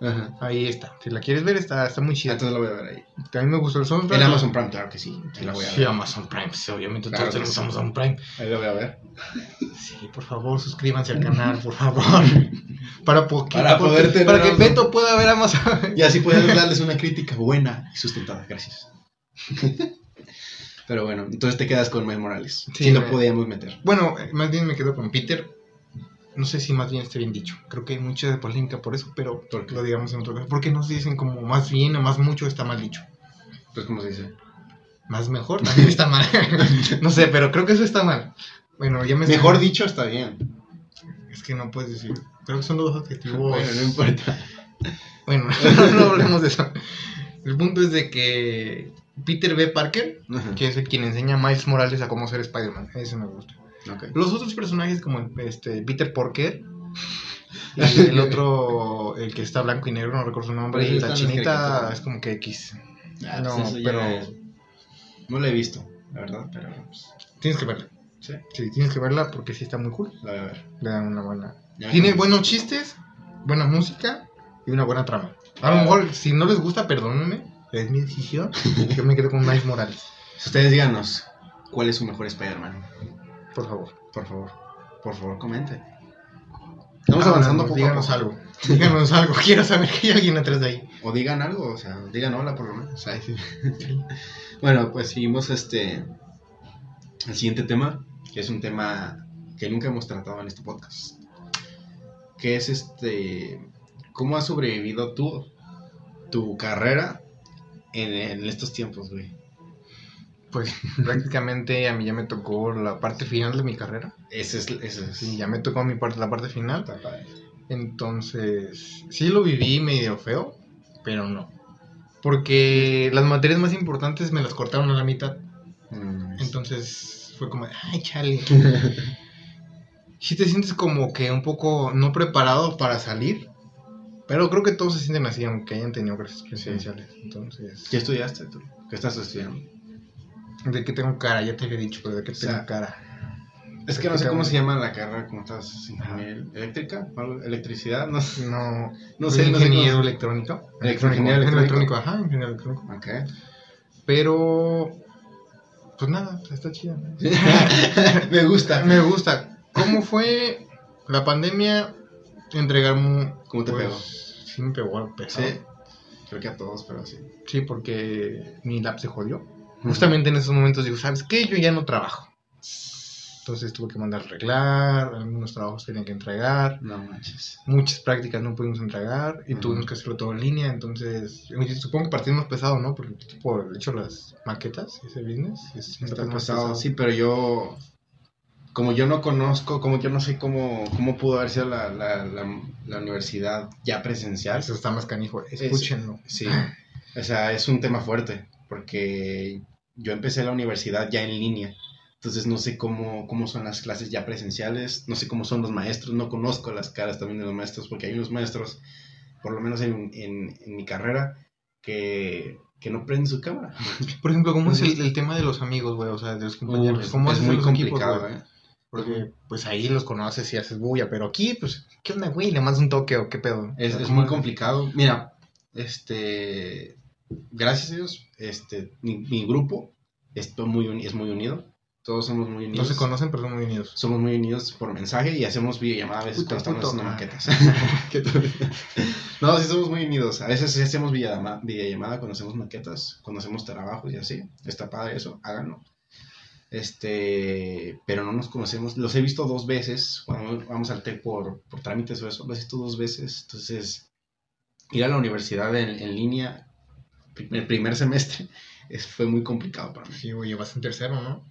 Eh, Ajá. ahí está. Si la quieres ver, está, está muy chida. Entonces lo voy a ver ahí. También me gustó el soundtrack. En Amazon Prime, claro que sí. Ahí la voy a Sí. Amazon Prime, sí, obviamente Claro todos tenemos sí. Amazon Prime. Ahí lo voy a ver. Sí, por favor, suscríbanse al canal, por favor. Para, po- Para porque- poder tener para que. Beto pueda ver Amazon. Y así puedes darles una crítica buena y sustentada. Gracias. Pero bueno, entonces te quedas con Miles Morales. Sí, si no me- podíamos meter. Bueno, eh, más bien me quedo con Peter. No sé si más bien esté bien dicho. Creo que hay mucha polémica por eso, pero ¿Por lo digamos en otro caso. Porque nos dicen como más bien o más mucho está mal dicho. Pues, ¿cómo se dice? Más mejor también está mal. no sé, pero creo que eso está mal. Bueno, ya me Mejor dicho, está bien. Es que no puedes decir. Creo que son dos adjetivos. Bueno, no importa. Bueno, no hablemos de eso. El punto es de que Peter B. Parker, Ajá. que es el quien enseña a Miles Morales a cómo ser Spider-Man, eso me gusta. Los otros personajes como este Peter Porker y el otro, el que está blanco y negro, no recuerdo su nombre, y la chinita es como que X. Ah, No, pues ya pero- es- No lo he visto, la verdad, pero pues, Tienes que verla. sí, Sí, tienes que verla porque sí está muy cool. la voy a ver. Le dan una buena. Ya Tiene buenos chistes, buena música y una buena trama. A lo Ah. mejor, si no les gusta, perdónenme, es mi decisión. Yo me quedo con Miles Morales, Ustedes díganos, ¿cuál es su mejor Spider-Man? Por favor. Por favor, por favor, comenten. Estamos Ah, avanzando no, poco Díganos algo. Díganos algo. Quiero saber que hay alguien atrás de ahí. O digan algo, o sea, digan hola por lo menos. Bueno, pues seguimos este el siguiente tema, que es un tema que nunca hemos tratado en este podcast. Que es este cómo has sobrevivido tú tu carrera en, en estos tiempos, güey. Pues prácticamente a mí ya me tocó la parte final de mi carrera. Ese es ese es. Sí, ya me tocó mi parte, la parte final. Entonces, sí lo viví medio feo, pero no. Porque las materias más importantes me las cortaron a la mitad. Mm, Entonces fue como, de, ay, chale. Si te sientes como que un poco no preparado para salir. Pero creo que todos se sienten así, aunque hayan tenido clases presenciales. Entonces, ¿Qué estudiaste tú? ¿Qué estás estudiando? ¿De qué tengo cara? Ya te había dicho, pero ¿de qué O sea, tengo cara? Es que no sé cómo se llama la carrera, ¿cómo estás? ¿Ingeniería eléctrica? ¿Electricidad? No sé. No, No sé, no sé ingeniero cómo- electrónico. Electroingeniero Ingeniero electrónico. electrónico, ajá, ingeniero electrónico. Ok. Pero, pues nada, está chido. ¿no? Me gusta. Me gusta. ¿Cómo fue la pandemia? Entregar mu- ¿Cómo te pues, pegó? sí me pegó pesado. Sí. Creo que a todos, pero sí. Sí, porque mi lab se jodió. Justamente en esos momentos digo, ¿sabes qué? Yo ya no trabajo. Entonces tuve que mandar a arreglar, algunos trabajos tenía que entregar, No manches. muchas prácticas no pudimos entregar y tuvimos que hacerlo todo en línea. Entonces, supongo que partimos pesado, ¿no? Porque por hecho las maquetas, ese business, es Está más pasado, sí, pero yo, como yo no conozco, como yo no sé cómo, cómo pudo haber sido la, la, la, la universidad ya presencial. Eso está más canijo. Escúchenlo. Sí, o sea, es un tema fuerte, porque yo empecé la universidad ya en línea, entonces no sé cómo, cómo son las clases ya presenciales, no sé cómo son los maestros, no conozco las caras también de los maestros, porque hay unos maestros, por lo menos en, en, en mi carrera, que, que no prenden su cámara. Por ejemplo, ¿cómo es el, el tema de los amigos, güey? O sea, de los compañeros. ¿Cómo es muy los equipos, complicado, güey? ¿eh? Porque pues ahí los conoces y haces bulla, pero aquí, pues, ¿qué onda, güey? ¿Le mandas un toque o qué pedo? Es, O sea, es ¿cómo- muy complicado. Mira, este, gracias a Dios, este, mi, mi grupo es muy, uni- es muy unido. Todos somos muy No unidos. se conocen, pero son muy unidos. Somos muy unidos por mensaje y hacemos videollamada a veces Puto, cuando estamos puto. haciendo maquetas. No, sí somos muy unidos. A veces sí hacemos videollamada, videollamada cuando hacemos maquetas, cuando hacemos trabajos y así. Está padre eso, háganlo. Este, pero no nos conocemos. Los he visto dos veces cuando vamos al TEC por, por trámites o eso. Los he visto dos veces. Entonces, ir a la universidad en, en línea, el primer semestre, es, fue muy complicado para mí. Sí, güey, vas en tercero, ¿no?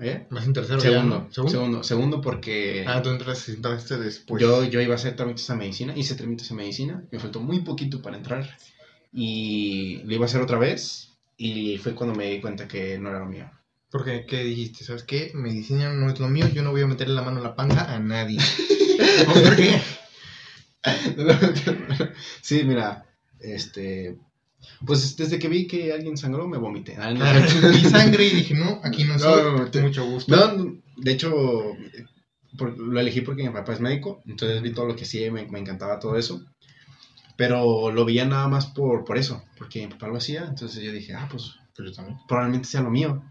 ¿Eh? Vas en tercero. ya, Segundo, ¿no? ¿Segundo? segundo, porque Ah, tú entras, entraste después. yo, yo iba a hacer trámites a medicina, hice trámites a medicina, me faltó muy poquito para entrar y lo iba a hacer otra vez y fue cuando me di cuenta que no era lo mío. Porque, ¿qué dijiste? ¿Sabes qué? Medicina no es lo mío, yo no voy a meterle la mano en la panza a nadie. ¿Por qué? sí, mira, este, pues desde que vi que alguien sangró me vomité. Ah, no. Vi sangre y dije, no, aquí no No, soy. no, no, te- Mucho gusto. No, de hecho, por- lo elegí porque mi papá es médico, entonces vi todo lo que y me, me encantaba todo eso. Pero lo veía nada más por, por eso, porque mi papá lo hacía, entonces yo dije, ah, pues Pero yo también. probablemente sea lo mío.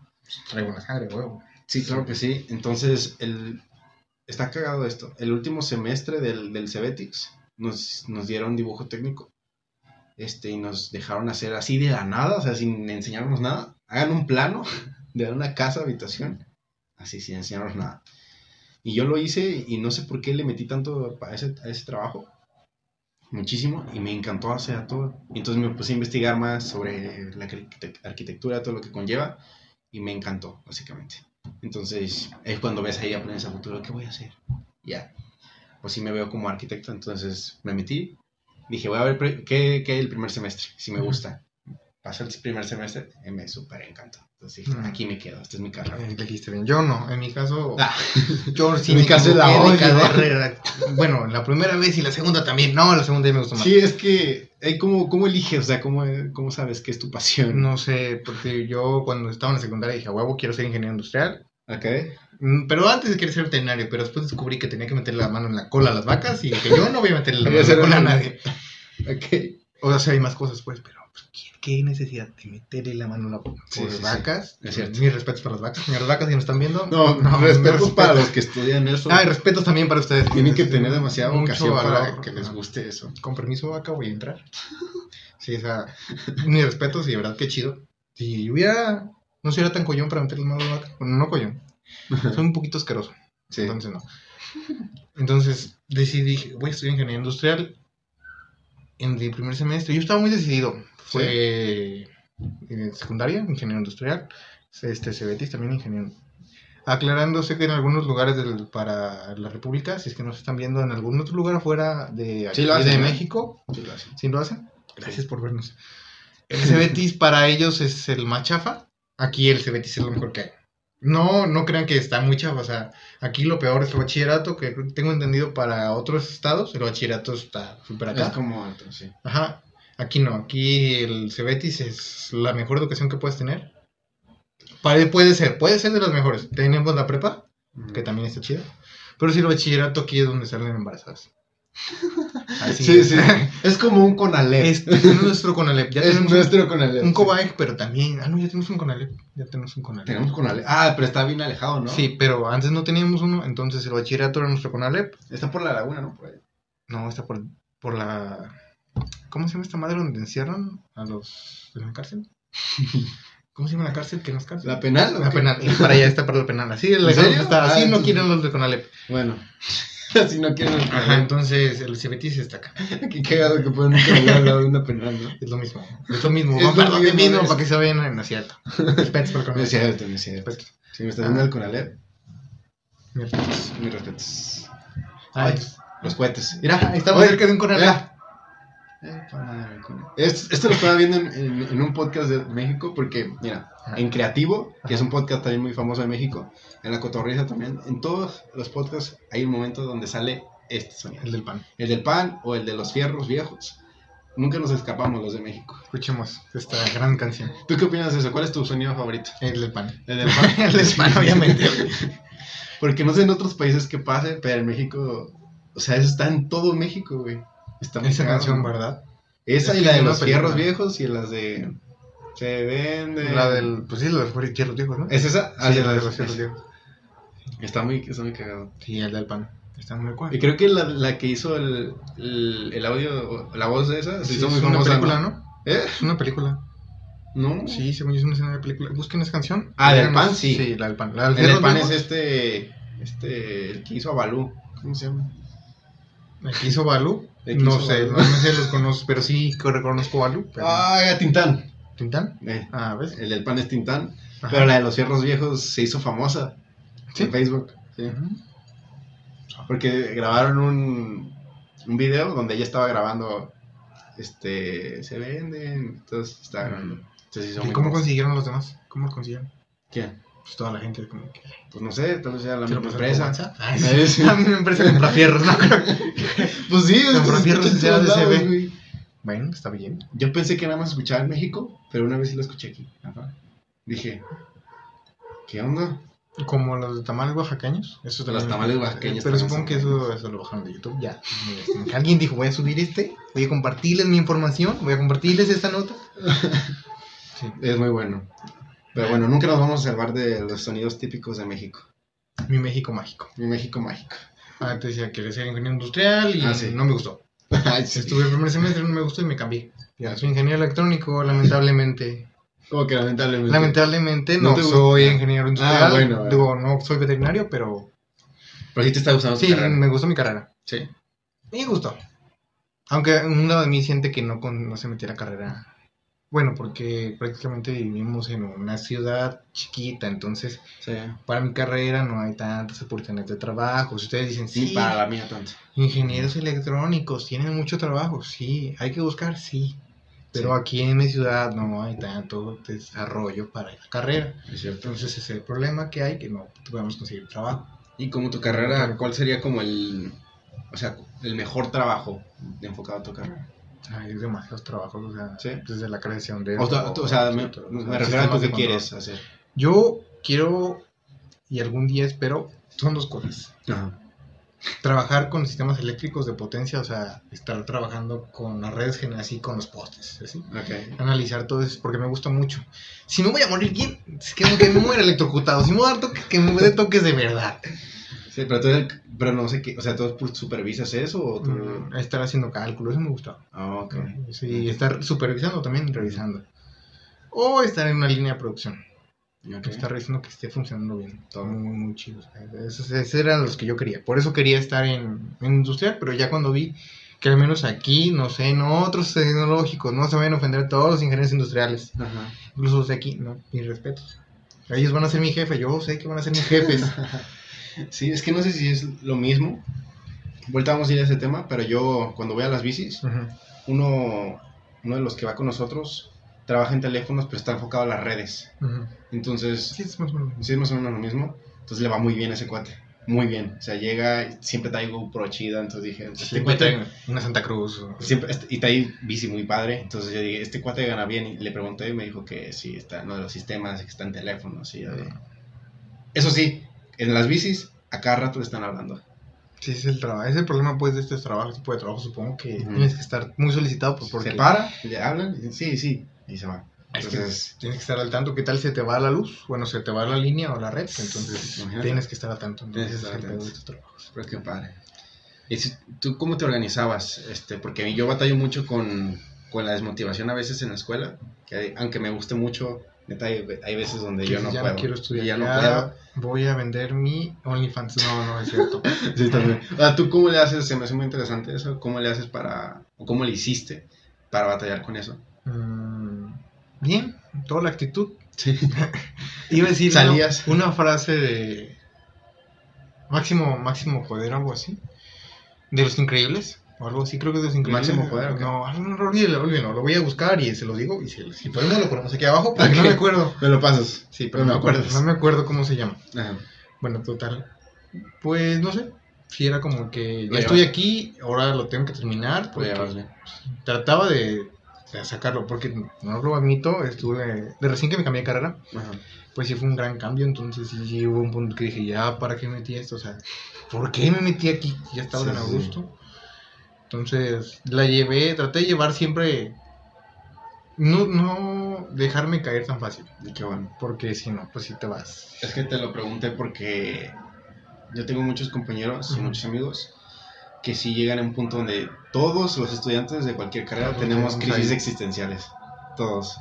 Traigo una sangre, huevo. Sí, claro que sí. Entonces, el, está cagado esto. El último semestre del, del Cebetics nos, nos dieron dibujo técnico. Este, y nos dejaron hacer así de la nada, o sea, sin enseñarnos nada. Hagan un plano de una casa, habitación, así sin enseñarnos nada. Y yo lo hice y no sé por qué le metí tanto a ese, a ese trabajo. Muchísimo. Y me encantó hacer todo. Entonces me puse a investigar más sobre la arquitect- arquitectura, todo lo que conlleva. Y me encantó, básicamente. Entonces, es cuando ves ahí a planes a futuro, ¿qué voy a hacer? Ya. Pues sí me veo como arquitecto, entonces me metí. Dije, voy a ver pre- qué, qué hay el primer semestre, si me gusta. Pasó el primer semestre y me súper encantó. Entonces dije, aquí me quedo, esta es mi carrera. Eh, Elegiste bien. Yo no, en mi caso. Ah. Yo sí En mi caso la de odio. carrera. Bueno, la primera vez y la segunda también. No, la segunda me gustó más. Sí, es que, eh, ¿cómo, ¿cómo eliges? O sea, ¿cómo, ¿cómo sabes que es tu pasión? No sé, porque yo cuando estaba en la secundaria dije, huevo, quiero ser ingeniero industrial. Ok. Mm, Pero antes de querer ser veterinario, pero después descubrí que tenía que meterle la mano en la cola a las vacas y que yo no voy a meterle la a mano en la cola a nadie. O sea, hay más cosas, pues, pero pues, ¿qué, necesidad de meterle la mano en la boca? Sí, Por sí, sí. vacas. Es cierto. Mis respetos para las vacas. Señoras vacas, si nos están viendo. No, no, respetos para los que estudian eso. Ah, y respetos también para ustedes. Tienen que tener demasiada vocación para que les guste eso. Con permiso, vaca, voy a entrar. Sí, o sea, mis respetos y de verdad qué chido. Si hubiera, no sería tan collón para meterle mano a la vaca. Bueno, no collón. Soy un poquito asqueroso. Sí. Entonces no. Entonces decidí, voy a estudiar ingeniería industrial en el primer semestre. Yo estaba muy decidido. Fue en secundaria, ingeniero industrial. Este Cebetis también ingeniero. Aclarándose que en algunos lugares del, para la República, si es que nos están viendo en algún otro lugar fuera de, Sí aquí hacen, de ¿no? México, Sí, lo hacen. ¿sí lo hacen? Gracias por vernos. El Cebetis para ellos es el más chafa. Aquí el Cebetis es lo mejor que hay. No, no crean que está muy chafa. O sea, aquí lo peor es el bachillerato, que tengo entendido para otros estados. El bachillerato está súper acá. Es como otro, sí. Ajá. Aquí no. Aquí el Cebetis es la mejor educación que puedes tener. Puede, puede ser, puede ser de las mejores. Tenemos la prepa, que también está chida. Pero si el bachillerato aquí es donde salen embarazadas. Así Sí, es. sí. Es como un Conalep. Este es nuestro Conalep. Ya es un- Conalep. un pero también. Ah, no, ya tenemos un Conalep. Ya tenemos un Conalep. Tenemos Conalep. Ah, pero está bien alejado, ¿no? Sí, pero antes no teníamos uno, entonces el bachillerato era nuestro Conalep. Está por la laguna, ¿no? Por ahí. No, está por, por la. ¿Cómo se llama esta madre donde encierran a los de la cárcel? ¿Cómo se llama la cárcel que no es cárcel? ¿La penal? La qué? penal. Para allá está para la penal. Así, el ¿En serio? está, Ah, así no quieren los de Conalep. Bueno, si no quieren. Ajá, entonces el CBT está acá. Qué cagado que pueden hablar al lado de una penal, ¿no? Es lo mismo. Es lo mismo. Es lo mismo, para que se vean en acierto. Respetos por No es cierto, no es cierto. Si me estás viendo el Conalep, Mis respetos. mis respetos. Ay, Los cohetes. Mira, estamos cerca de un Conalep. Esto, esto lo estaba viendo en, en- en un podcast de México porque, mira, en Creativo, que es un podcast también muy famoso de México, en La Cotorriza también, en todos los podcasts hay un momento donde sale este sonido. El del pan. El del pan o el de los fierros viejos. Nunca nos escapamos los de México. Escuchemos esta gran canción. ¿Tú qué opinas de eso? ¿Cuál es tu sonido favorito? El del pan. El del pan. El del pan, obviamente. Porque no sé en otros países qué pase, pero en México, o sea, eso está en todo México, güey. Está muy Esa canción, ¿verdad? Esa Es y que la de es una los fierros película. viejos y las de se vende. La del. Pues sí, la de los fierros viejos, ¿no? ¿Es esa? Ah, Sí, la de es- los fierros es- viejos. Está muy, está muy cagado. Sí, el del pan. Está muy Y cual. creo que la, la que hizo el, el, el audio, la voz de esa, se Sí, hizo es muy una famosa. película, ¿no? ¿no? ¿Eh? Es una película. ¿No? Sí, según yo es una escena de película. Busquen esa canción. Ah, del Díganos- pan, sí. Sí, la del pan. La del El del fierros pan es viejos, este, este, el que hizo a Balú. ¿Cómo se llama? El que hizo Balú. No sé, no sé los conozco, pero sí reconozco Balú. Pero... Ah, Tintán. ¿Tintán? Eh, Ah, ¿ves? el del pan es Tintán. Ajá. Pero la de los fierros viejos se hizo famosa Sí. en Facebook. Sí. Porque grabaron un, un video donde ella estaba grabando. Este. Se venden. Entonces estaba grabando. Entonces ¿Y cómo famosa. consiguieron los demás? ¿Cómo lo consiguieron? ¿Quién? Pues toda la gente como que... Pues no sé, tal vez sea la ¿Se lo misma empresa. Ay, Eh, sí. La misma empresa compra fierros, ¿no? Pues sí, es Compró que se fierros escucha en en todos CADCB. lados, güey. bueno, está bien. Yo pensé que nada más escuchaba en México, pero una vez sí lo escuché aquí. Ajá. Dije, ¿qué onda? Como los de tamales oaxaqueños. Eso Los también- tamales oaxaqueños Pero supongo que eso, eso lo bajaron de YouTube. Ya. Que Alguien dijo, voy a subir este, voy a compartirles mi información, voy a compartirles esta nota. Sí. Es muy bueno. Pero bueno, nunca nos vamos a salvar de los sonidos típicos de México. Mi México mágico. Mi México mágico. Antes decía que ser ingeniero industrial y Ah, sí. no me gustó. Ay, sí. Estuve el primer semestre, no me gustó y me cambié. Ya soy ingeniero electrónico, lamentablemente. Como que lamentablemente. Lamentablemente ¿No te soy ingeniero industrial. Ah, bueno, bueno. Digo, no soy veterinario, pero Pero sí te está gustando sí, carrera. me gustó mi carrera. Sí. Me gustó. Aunque un lado de mí siente que no, con- no se metiera carrera. Bueno, porque prácticamente vivimos en una ciudad chiquita, entonces Sí. para mi carrera no hay tantas oportunidades de trabajo. Si ustedes dicen, Sí, sí, para la mía tanto. ingenieros electrónicos tienen mucho trabajo, sí, hay que buscar, sí. Pero aquí en mi ciudad no hay tanto desarrollo para la carrera. Es. Entonces ese es el problema que hay, que no podemos conseguir trabajo. Y como tu carrera, ¿cuál sería como el, o sea, el mejor trabajo enfocado a tu carrera? Hay demasiados trabajos, o sea, Sí. desde la creación de... O, o sea, me, refiero a tú control. quieres hacer. Yo quiero, y algún día espero, son dos cosas. Ajá. Trabajar con sistemas eléctricos de potencia, o sea, estar trabajando con las redes gen- así con los postes, ¿sí? Analizar todo eso, porque me gusta mucho. Si no voy a morir bien, es que, que me muera electrocutado. Si me voy a dar toques, que me dé toques de verdad. Sí, pero tú, pero no sé qué, o sea, ¿tú supervisas eso o tú...? Mm, Estar haciendo cálculos, eso me gusta. Ah, ok. Sí, estar supervisando también, revisando. O estar en una línea de producción. Ok. que está revisando que esté funcionando bien. Todo. Muy, muy, muy chido. o sea, Esos, esos eran los que yo quería. Por eso quería estar en, en industrial, pero ya cuando vi que al menos aquí, no sé, en otros tecnológicos, no se vayan a ofender a todos los ingenieros industriales, Ajá. incluso los de aquí, no, mis respetos. Ellos van a ser mi jefe, yo sé que van a ser mis jefes. Sí, es que no sé si es lo mismo. Vuelta vamos a ir a ese tema, pero yo cuando voy a las bicis, uno, uno de los que va con nosotros trabaja en teléfonos, pero está enfocado a las redes. Entonces, Sí, es más o menos. sí es más o menos lo mismo. Entonces le va muy bien a ese cuate. Muy bien. O sea, llega, y siempre trae GoPro chida, entonces dije, este Siempre cuate... una Santa Cruz. o- Siempre, este- y trae bici muy padre, entonces yo dije, este cuate gana bien, y le pregunté y me dijo que sí, está en uno de los sistemas, que está en teléfonos, y yo Eso sí, en las bicis, a cada rato le están hablando. Sí, es el trabajo. Es el problema, pues, de estos trabajos, tipo de trabajo. Supongo que Ujú. tienes que estar muy solicitado, pues, porque Se para, le hablan, y sí, sí, y se va. Es que Entonces, tienes que estar al tanto. ¿Qué tal se te va la luz? Bueno, se te va la línea o la red. Entonces, Imagínate. tienes que estar al tanto. Tienes que Entonces, estar atento. pedo de trabajos. pero qué padre. ¿Y si- tú cómo te organizabas? Este, porque yo batallo mucho con, con la desmotivación a veces en la escuela, que aunque me guste mucho, neta, hay, hay veces donde yo no ya puedo. no quiero estudiar. Ya no puedo. Voy a vender mi OnlyFans. No, no es cierto. Sí, también. Ah, ¿Tú cómo le haces? Se me hace muy interesante eso. ¿Cómo le haces para, o cómo le hiciste para batallar con eso? Mm, bien, toda la actitud. Sí. Iba a decir Salías. Una, una frase de Máximo, Máximo Poder, algo así. De los increíbles. O algo así, creo que es de los increíbles. ¿Máximo Poder, o qué? No, no, no, olvídelo, olvídelo. Lo voy a buscar y se lo digo. Y si, si podemos lo ponemos aquí abajo, porque no Ok. me acuerdo. Me lo pasas. Sí, pero No me no, acuerdas. no me acuerdo cómo se llama. Ajá. Bueno, total. Pues no sé. Si era como que ya Lo estoy llevas. aquí, ahora lo tengo que terminar. Lo porque bien. trataba de, de sacarlo, porque no lo admito, estuve, de recién que me cambié de carrera, Ajá. pues sí fue un gran cambio, entonces sí, sí hubo un punto que dije, ya, ¿para qué metí esto? O sea, ¿por qué me metí aquí? Ya estaba Sí, en sí. Entonces, la llevé, traté de llevar siempre, no, no dejarme caer tan fácil, Y Qué bueno. porque si no, pues sí te vas. Es que te lo pregunté porque yo tengo muchos compañeros y Ujú. muchos amigos que sí llegan a un punto donde todos los estudiantes de cualquier carrera Todos tenemos crisis existenciales. Todos.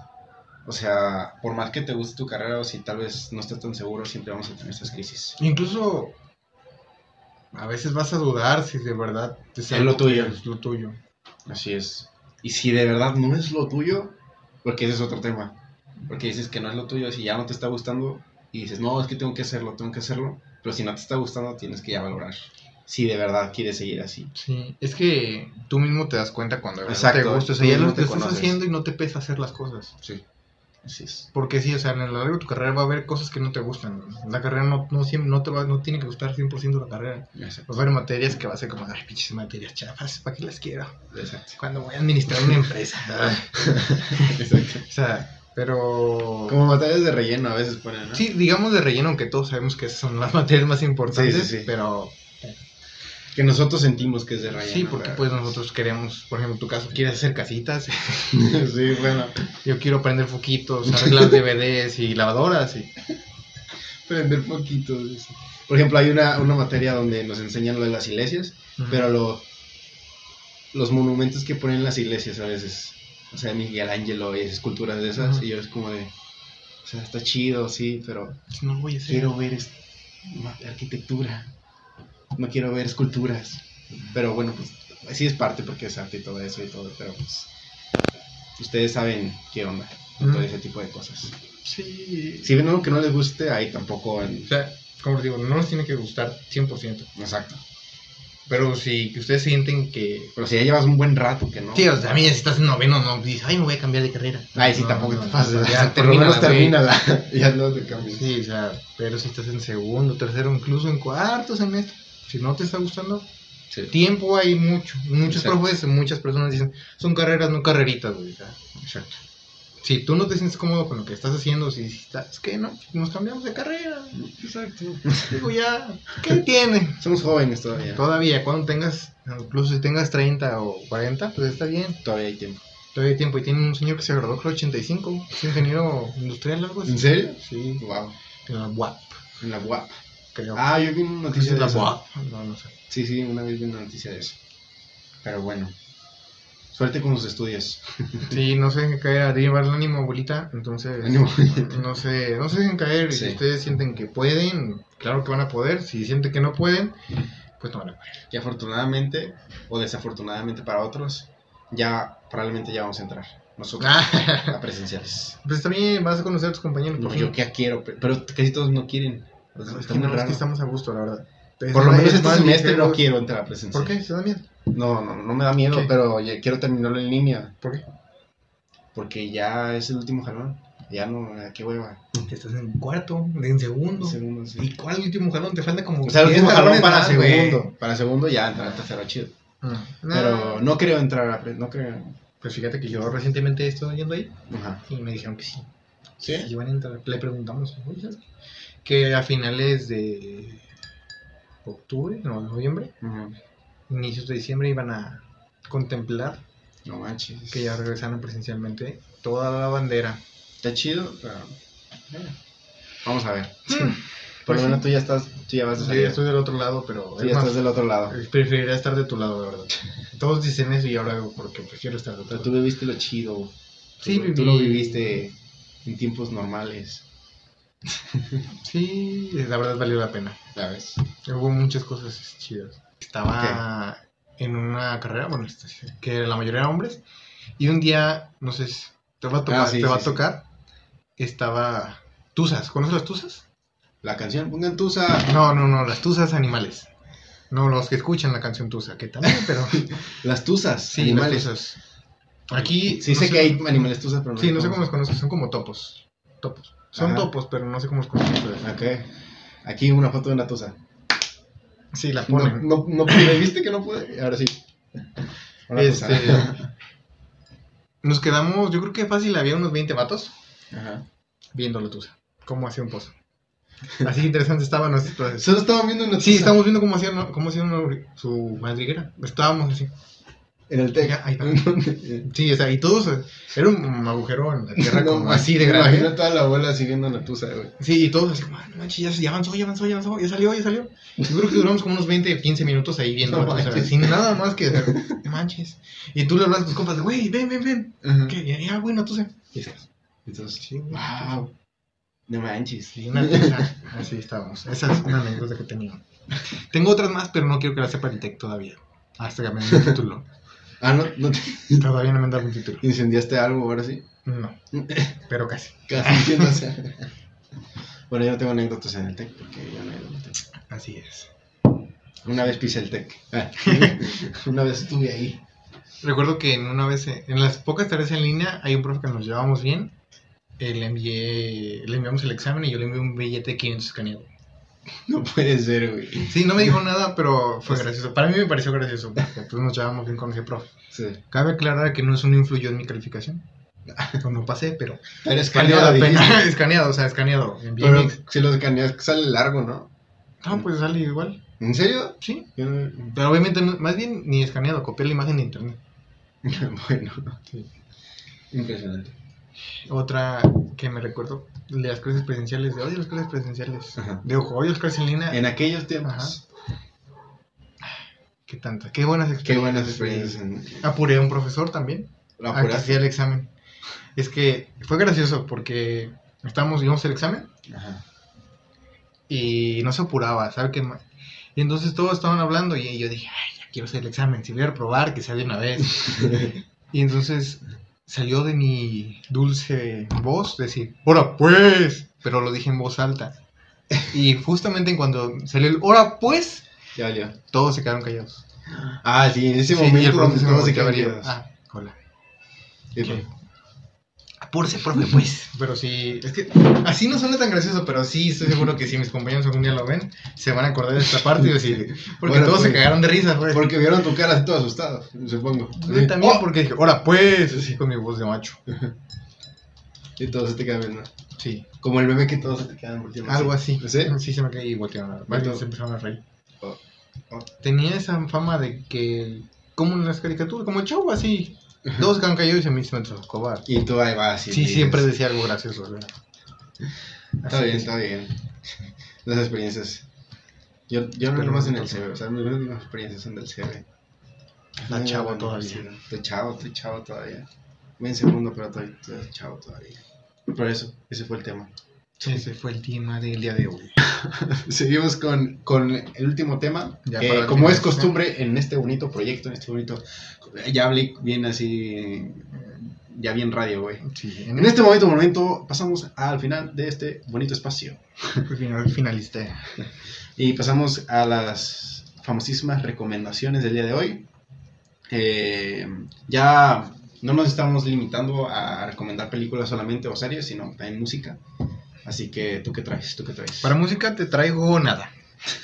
O sea, por más que te guste tu carrera o si tal vez no estés tan seguro, siempre vamos a tener estas crisis. Incluso, a veces vas a dudar si de verdad es Es lo tuyo. Es lo tuyo. Así es. Y si de verdad no es lo tuyo, porque ese es otro tema. Porque dices que no es lo tuyo, si ya no te está gustando y dices, no, es que tengo que hacerlo, tengo que hacerlo. Pero si no te está gustando, tienes que ya valorar. Si de verdad quieres seguir así. Sí, es que tú mismo te das cuenta cuando de verdad Exacto, te gusta. O sea, ya lo te que estás haciendo y no te pesa hacer las cosas. Sí. Así es. Porque sí, o sea, en el largo de tu carrera va a haber cosas que no te gustan. La carrera no, no, siempre, no, te va, no tiene que gustar 100% la carrera. Exacto. Va a haber materias que va a ser como, ay, pinches materias chafas, ¿para qué las quiero? Exacto. Cuando voy a administrar una empresa. Exacto. o sea, pero... Como batallas de relleno a veces ponen, ¿no? Sí, digamos de relleno, aunque todos sabemos que esas son las materias más importantes, Sí, sí, sí. pero Que nosotros sentimos que es de relleno. sí, porque ¿verdad? pues nosotros queremos, por ejemplo, en tu caso, quieres hacer casitas, sí, bueno. yo quiero prender foquitos, arreglar DVDs y lavadoras, y Prender poquito. dice. Por ejemplo, hay una, una materia donde nos enseñan lo de las iglesias, pero lo, los monumentos que ponen en las iglesias a veces, o sea, Miguel Ángelo y esculturas de esas, y yo es como de, o sea, está chido, sí, pero no lo voy a hacer. quiero ver arquitectura, no quiero ver esculturas. Pero bueno, pues sí es parte porque es arte y todo eso y todo, pero pues ustedes saben qué onda con todo Ujú. ese tipo de cosas. Sí. Si ven algo que no les guste, ahí tampoco en... O sea, como digo, no nos tiene que gustar 100%. Exacto. Pero si que ustedes sienten que... Pero si ya llevas un buen rato que no. Sí, o sea, a mí ya si estás en noveno, no dices, ay, me voy a cambiar de carrera. Ay, sí, No, tampoco no, te pases. Ya, por lo menos termínala. ya no te cambies. Sí, o sea, pero si estás en segundo, tercero, incluso en cuarto semestre, si no te está gustando, Sí. tiempo hay mucho. Muchos Exacto. profes, muchas personas dicen, son carreras, no carreritas, güey. Exacto. si tú no te sientes cómodo con lo que estás haciendo, si si estás, es que no, nos cambiamos de carrera. Exacto. Digo, ya, ¿qué tiene? Somos jóvenes todavía. Todavía, cuando tengas, incluso si tengas 30 o 40, pues está bien. Todavía hay tiempo. Todavía hay tiempo. Y tiene un señor que se graduó, creo, 85. Es ingeniero industrial, algo así. ¿En serio? Sí, Wow. en la UAP, En la UAP. Creo. Ah, yo vi una ¿Creo que noticia de la eso. UAP? No, no sé. Sí, sí, una vez vi una noticia de eso. Pero bueno. Suerte con los estudios. Sí, no se dejen caer, a llevar el ánimo, abuelita. Entonces, Ánimo. no se, no se dejen caer. Sí. Si ustedes sienten que pueden, claro que van a poder. Si sienten que no pueden, pues no van a poder. Y afortunadamente, o desafortunadamente para otros, ya probablemente ya vamos a entrar. Nosotros a presenciales. pues bien, vas a conocer a tus compañeros. No, por yo que quiero, pe- pero casi todos no quieren. O sea, Es está muy no, es que estamos a gusto, la verdad. Por lo menos es este semestre ligero. no quiero entrar a presencial. ¿Por qué? ¿Se da miedo? No, no, no me da miedo, ¿Qué? pero ya quiero terminarlo en línea. ¿Por qué? Porque ya es el último jalón. Ya no, ¿a qué hueva? Estás en cuarto, en segundo. Segundo, sí. ¿Y cuál último jalón? Te falta como. O sea, el 10 último jalón para segundo. Para segundo ya entrar a tercero chido. Mm. Pero No, no creo entrar a no creo. Pues fíjate que yo recientemente estoy yendo ahí Ajá. y me dijeron que sí. ¿Sí? Si van a entrar. Le preguntamos, "Oye, ¿sabes qué?". Que a finales de octubre, no, noviembre, inicios de diciembre iban a contemplar No manches. que ya regresaron presencialmente toda la bandera. Está chido, pero. eh, Vamos a ver. Por lo Pues menos sí. tú ya estás, tú ya vas de Sí, salida. estoy del otro lado, pero Sí, es ya más, estás del otro lado. preferiría estar de tu lado, de verdad. Todos dicen eso y ahora hago porque prefiero estar de tu Pero lado. tú viviste lo chido. Sí, tú, tú lo viviste en tiempos normales. Sí, la verdad valió la pena. ¿Sabes? Hubo muchas cosas chidas. Estaba en una carrera, bueno, que la mayoría eran hombres, y un día, no sé, te va a tocar, Ah, sí, te va sí, a tocar, estaba Tuzas, ¿conoces las Tuzas? La canción, pongan tusa. No, no, no, las Tuzas animales. No los que escuchan la canción Tusa, que también, pero Las tusas, sí, animales. las Tuzas. Aquí Sí no sé que hay animales tusas, pero no Sí, no sé cómo los conoces, son como topos. Topos. Son Ajá. topos, pero no sé cómo los conoces. Ok. Aquí una foto de una tusa. Sí, la No, ponen. no, no pude, ¿viste que no pude? Ahora sí. Una Este, tusa. nos quedamos, yo creo que fácil, había unos 20 vatos Ajá. viendo la tusa. Cómo hacía un pozo. Así de interesante estaban procesos. Solo estaban viendo una Sí, tusa. estábamos viendo cómo hacían, cómo hacían una- su madriguera. Estábamos así. En el TEC. Ahí está. Sí, o sea, y todos, era un agujero en la tierra No, como así de me grande. Imagino toda la abuela siguiendo una tusa, güey. Sí, y todos así como, "Ah, no manches, ya, avanzó, ya avanzó, ya avanzó, ya salió, ya salió. Yo creo que duramos como unos 20, 15 minutos ahí viendo, No sea, manches. sin nada más que hacer. No manches. Y tú le hablas a tus compas, güey, ven, ven, ven. Ajá. ¿Qué? Ya, ya, bueno, tú sé. Y dices, Entonces, sí, güey. wow. No manches. Sí, una tusa. Así estábamos. Esa es una anécdota que tenía. Tengo otras más, pero no quiero que la sepa el TEC todavía. Hasta que me un título. Ah, no, no te Todavía no me han dado un título. incendiaste algo ahora sí. No, pero casi. Casi entiéndase. bueno, yo no tengo anécdotas en el TEC porque yo no al TEC. Así es. Una vez pisé el TEC. Ah. Una vez estuve ahí. Recuerdo que en una vez, en las pocas tareas en línea, hay un profe que nos llevábamos bien. eh, le envié, le enviamos el examen y yo le envié un billete de 500 escaneado. No puede ser, güey. Sí, no me dijo nada, pero fue gracioso. Para mí me pareció gracioso, porque pues nos llevábamos bien con ese profe. Sí. Cabe aclarar que no es un influyó en mi calificación. No pasé, pero Pero escaneado, la pena. escaneado, o sea, escaneado. Envié Pero si lo escaneas sale largo, ¿no? No, pues sale igual. ¿En serio? Sí. No- Pero obviamente, no- más bien ni escaneado, copié la imagen de internet. bueno. Sí. Impresionante. Otra que me recuerdo, de las clases presenciales, de odio las clases presenciales. Ajá. De ojo, odio las clases en línea. En aquellos tiempos. Qué tantas, qué buenas experiencias. Qué buenas experiencias. En... Apuré a un profesor también. ¿Lo a que hacía el examen. Es que fue gracioso porque estábamos, íbamos el examen Ajá. y no se apuraba, ¿sabe qué? Y entonces todos estaban hablando y yo dije, ay, ya quiero hacer el examen, si voy a reprobar, que sea de una vez. y entonces salió de mi dulce voz decir, ¡Hora pues! Pero lo dije en voz alta. Y justamente en cuando salió el ¡Hora pues! Ya. Todos se quedaron callados. Ah, sí, en ese Sí, y el momento profesor se yo, quietos. Ah, hola. Apúrese, profe, pues. Pero sí, es que así no suena tan gracioso, pero sí estoy seguro que si mis compañeros algún día lo ven, se van a acordar de esta parte y decir, porque Bueno, todos se pues, cagaron de risa, pues. Porque vieron tu cara así todo asustado, supongo. Yo también Oh, porque dije, hola pues, así con mi voz de macho. Y todos se te quedan viendo. Sí, Como el bebé que todos se te quedan volteando. algo así. ¿Sí? Sí, se me caí y voltearon se empezaron a reír. Oh, oh. Tenía esa fama de que, como en las caricaturas, como el chavo así, se quedaron callados y se me hizo escobar. Y tú ahí vas. y Sí, dices, siempre decía algo gracioso, ¿verdad? Está bien, que- está bien. Las experiencias. Yo, yo no nomás en el. CB, o sea, mis últimas experiencias son del CB. Está No, chavo no, todavía. Estoy chavo, estoy chavo todavía. Voy en segundo, pero estoy, estoy chavo todavía. Por eso, ese fue el tema. Ese fue el tema del día de hoy. Seguimos con, con el último tema. Ya para como es costumbre en este bonito proyecto, en este bonito. Ya hablé bien así. Ya bien radio, güey. Sí, En este momento, momento, pasamos al final de este bonito espacio. final, finalista. Y pasamos a las famosísimas recomendaciones del día de hoy. Eh, ya no nos estamos limitando a recomendar películas solamente o series, sino también música. Así que, ¿tú qué traes? ¿Tú qué traes? Para música te traigo nada.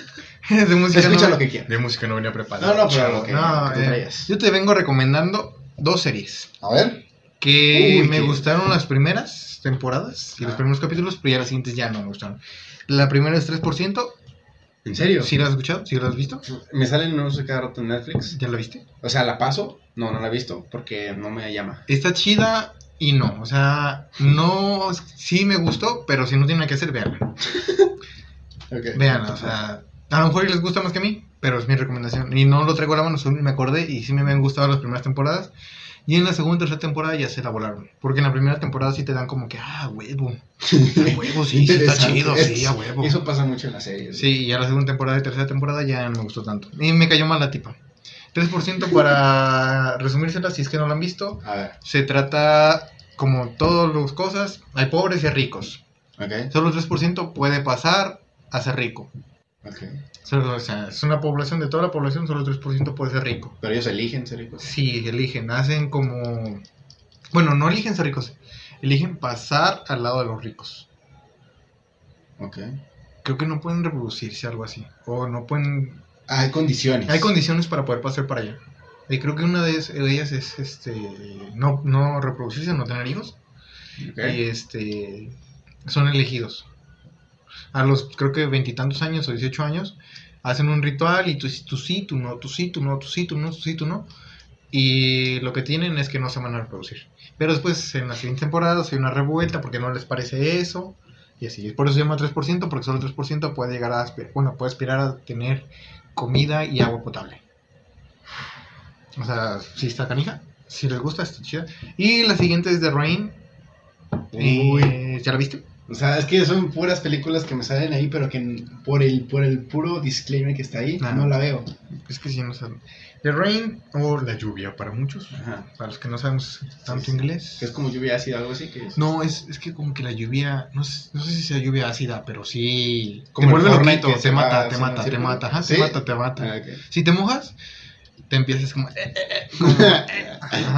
de música Escucha no, lo que quieras. De música no venía preparado. No, no, pero lo que- No, lo que te eh, traías. yo te vengo recomendando dos series A ver. que Uy, me qué- gustaron las primeras temporadas y los Ah. primeros capítulos, pero ya las siguientes ya no me gustaron. La primera es 3%. ¿En serio? ¿Sí la has escuchado? ¿Sí la has visto? Me salen no sé cada rato en Netflix. ¿Ya la viste? O sea, la paso. No, no la he visto porque no me llama. Está chida y no. O sea, no. Sí me gustó, pero si no tiene nada que hacer, véanla. Ok. Vean, o sea, a lo mejor les gusta más que a mí, pero es mi recomendación. Y no lo traigo a la mano, solo me acordé y sí me habían gustado las primeras temporadas. Y en la segunda y tercera temporada ya se la volaron. Porque en la primera temporada sí te dan como que, ah, huevo. A huevo, sí, sí está chido, sí, a huevo. Eso pasa mucho en las series. Sí, y ya la segunda temporada y tercera temporada ya no me gustó tanto. Y me cayó mal la tipa. 3% para resumírsela, si es que no lo han visto. A ver, Se trata, como todas las cosas, hay pobres y hay ricos. Solo el 3% puede pasar a ser rico. Solo, o sea, es una población, de toda la población, solo el 3% puede ser rico. Pero ellos eligen ser ricos. Sí, eligen, hacen como... Bueno, no eligen ser ricos, eligen pasar al lado de los ricos. Ok. Creo que no pueden reproducirse, algo así. O no pueden... Hay condiciones. Hay condiciones para poder pasar para allá. Y creo que una de ellas es este no, no reproducirse, no tener hijos. Ok. Y este son elegidos. A los creo que veintitantos años o 18 años hacen un ritual y tú, tú sí, tú no, tú sí, tú no, tú sí, tú no, tú sí, tú no. Y lo que tienen es que no se van a reproducir. Pero después en las siguientes temporadas hay una revuelta porque no les parece eso. Y así. Por eso se llama 3%, porque solo el 3% puede llegar a aspirar, bueno, puede aspirar a tener comida y agua potable. O sea, si está canija, si les gusta, está chida. Y la siguiente es The Rain. Eh, ¿Ya la viste? O sea, es que son puras películas que me salen ahí, pero que por el, por el puro disclaimer que está ahí, Ah. no la veo. Es que si no saben. The Rain o La Lluvia para muchos. Ajá. Para los que no sabemos tanto Sí, sí. inglés. Es como lluvia ácida, algo así. Que es... No, es, es que como que la lluvia, no sé, no sé si sea lluvia ácida, pero sí. Como te el vuelve loquito, te va mata, te mata, te mata, ajá, ¿Sí? te mata, te mata. Ah. Si te mojas, te empiezas como, eh, eh, eh, como, eh.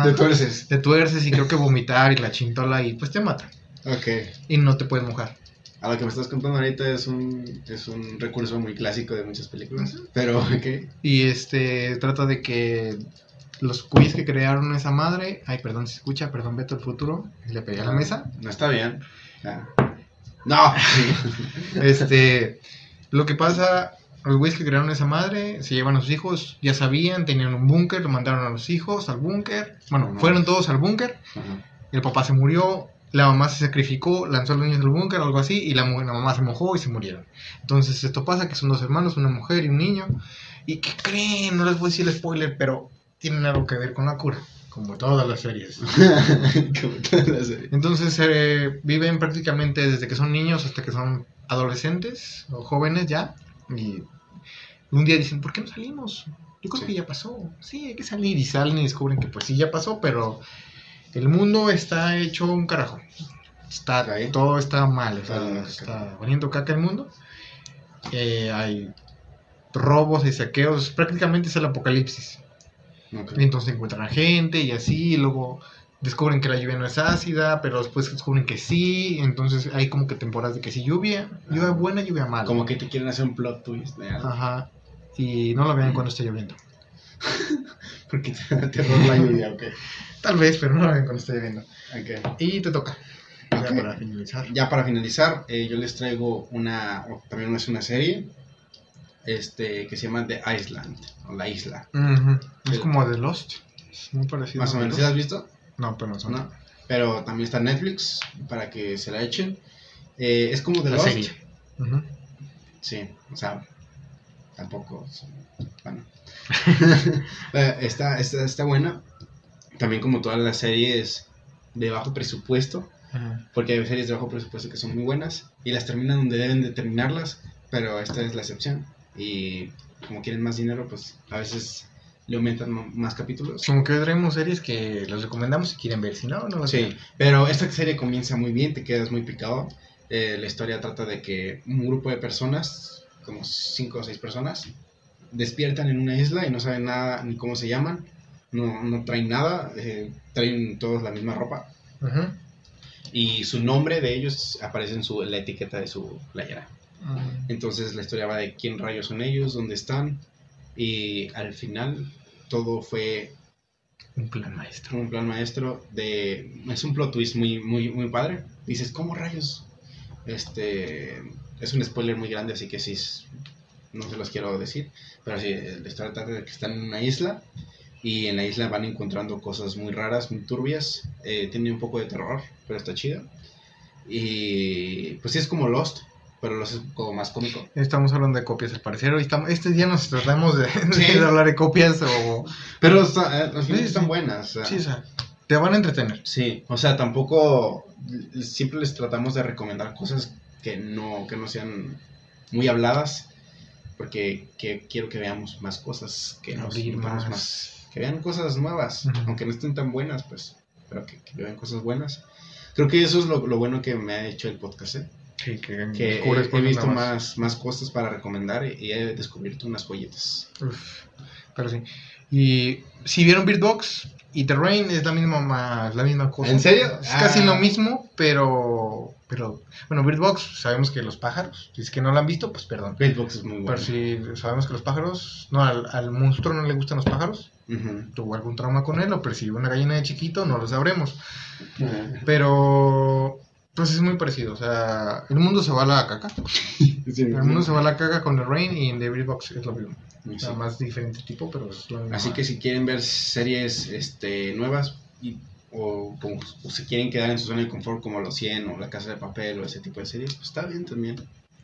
Te tuerces. te tuerces y creo que vomitar y la chintola y pues te mata. Ok. Y no te puedes mojar. A lo que me estás contando ahorita es un, es un recurso muy clásico de muchas películas. Pero, ok. Y este trata de que los güeyes que crearon esa madre, ay, perdón se escucha, perdón, Beto el futuro, le pegué a la mesa. No está bien. Ah. No. Este, lo que pasa, los güeyes que crearon esa madre se llevan a sus hijos, ya sabían, tenían un búnker, lo mandaron a los hijos al búnker. Bueno, No. fueron todos al búnker, el papá se murió, la mamá se sacrificó, lanzó a los niños del búnker, algo así, y la, mamá se mojó y se murieron. Entonces esto pasa, que son dos hermanos, una mujer y un niño. ¿Y qué creen? No les voy a decir el spoiler, pero tienen algo que ver con la cura, como todas las series. Como. Entonces eh, viven prácticamente desde que son niños hasta que son adolescentes o jóvenes ya. Y un día dicen, ¿por qué no salimos? Yo creo Sí. que ya pasó. Sí, hay que salir. Y salen y descubren que pues sí, ya pasó, pero el mundo está hecho un carajo. Está. Todo está mal, o sea, Ah, está valiendo caca el mundo. Eh, hay robos y saqueos, prácticamente es el apocalipsis. Ok. Y entonces encuentran a gente y así, y luego descubren que la lluvia no es ácida, pero después descubren que sí, entonces hay como que temporadas de que sí lluvia, lluvia buena, lluvia mala. Como que te quieren hacer un plot twist. ¿no? Ajá. Y no lo vean cuando esté lloviendo. Porque te da terror la lluvia, ok. Tal vez, pero no lo vean cuando esté lloviendo. Ok. Y te toca. Ya para finalizar. Ya para finalizar, eh, yo les traigo una, o también es una serie, este, que se llama The Island, o La Isla. Es como The Lost. Es muy parecido. Más o menos, ¿sí has visto? No, pero no son. ¿No? Pero también está en Netflix, para que se la echen. Eh, es como The La Lost. serie. Ujú. Sí, o sea, tampoco. Bueno. Eh, está, está, está buena. También como todas las series de bajo presupuesto, Ajá. porque hay series de bajo presupuesto que son muy buenas y las terminan donde deben de terminarlas, pero esta es la excepción. Y como quieren más dinero, pues a veces le aumentan más capítulos. Como que traemos series que les recomendamos si quieren ver. Si no, no las Sí, pero esta serie comienza muy bien, te quedas muy picado. Eh, la historia trata de que un grupo de personas, como cinco o seis personas, despiertan en una isla y no saben nada ni cómo se llaman, no, no traen nada, eh, traen todos la misma ropa Ujú. y su nombre de ellos aparece en, su, la etiqueta de su playera. Mm. Entonces la historia va de quién rayos son ellos, dónde están y al final todo fue Un plan maestro. un plan maestro de es un plot twist muy muy muy padre dices cómo rayos este es un spoiler muy grande así que sí no se los quiero decir pero sí historia trata de que están en una isla y en la isla van encontrando cosas muy raras muy turbias eh, tiene un poco de terror pero está chida y pues sí es como Lost pero lo haces como más cómico. Estamos hablando de copias al parecer. Hoy estamos, este día nos tratamos de, Sí. de hablar de copias o... Pero está- eh, al final Sí, están buenas. o sea, Sí, o sea, te van a entretener. Sí, o sea, tampoco siempre les tratamos de recomendar cosas que no, que no sean muy habladas, porque que quiero que veamos más cosas, que nos nutramos más. que vean cosas nuevas, Ujú. aunque no estén tan buenas, pues, pero que, que vean cosas buenas. Creo que eso es lo, lo bueno que me ha hecho el podcast, ¿eh? Sí, que, que he, he visto más, más cosas para recomendar y, y he descubierto unas joyitas. Uf, pero sí. Y si vieron Beatbox y The Rain es la misma ma- la misma cosa. ¿En serio? Es casi Ah. lo mismo, pero pero bueno, Beatbox sabemos que los pájaros, si es que no lo han visto, pues perdón. Beatbox es muy bueno. Pero si sabemos que los pájaros, no al, al monstruo no le gustan los pájaros, tuvo algún trauma con él o percibió una gallina de chiquito, no lo sabremos. Pero pues es muy parecido, o sea, el mundo se va a la caca. Sí, El mundo se va a la caca con The Rain y en The Beatbox es lo mismo. sí. Más diferente tipo, pero es lo mismo. Así que si quieren ver series este, nuevas y, o, como- o se quieren quedar en su zona de confort como Los 100 o La Casa de Papel o ese tipo de series, pues está bien también,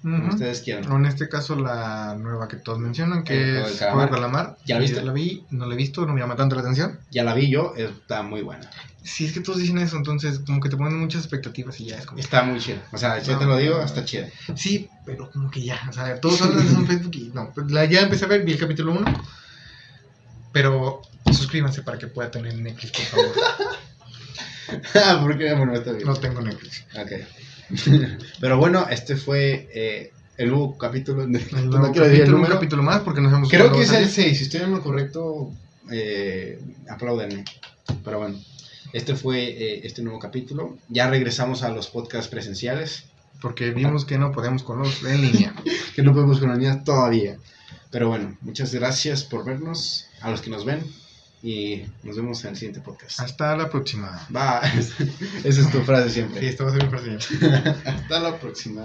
como ustedes quieran. O en este caso la nueva que todos mencionan, que es. Juego del Calamar. ¿Ya la viste? la vi, no la he visto, no me llama tanto la atención. Ya la vi yo, está muy buena. Si es que todos dicen eso, entonces como que te ponen muchas expectativas y ya es como... Está muy chida. O sea, yo te lo digo, está chida. Sí, pero como que ya, o sea, todos hablan de eso en Facebook y no, pues la, ya empecé a ver, vi el capítulo 1, pero suscríbanse para que pueda tener Netflix, por favor. Ah, Porque, bueno, está bien. No tengo Netflix. Ok. Pero bueno, este fue eh, el nuevo capítulo. de- El no nuevo quiero decir el capítulo, un número. capítulo más porque nos hemos Creo que es el 6. Si estoy en lo correcto, eh, apláudenme. Pero bueno, este fue eh, este nuevo capítulo. Ya regresamos a los podcasts presenciales, Porque vimos que no podemos con los en línea. que no podemos con las niñas todavía. Pero bueno, muchas gracias por vernos, a los que nos ven, y nos vemos en el siguiente podcast. Hasta la próxima. Bye. Esa es tu frase Sí, siempre. esto va a ser mi frase. Hasta la próxima.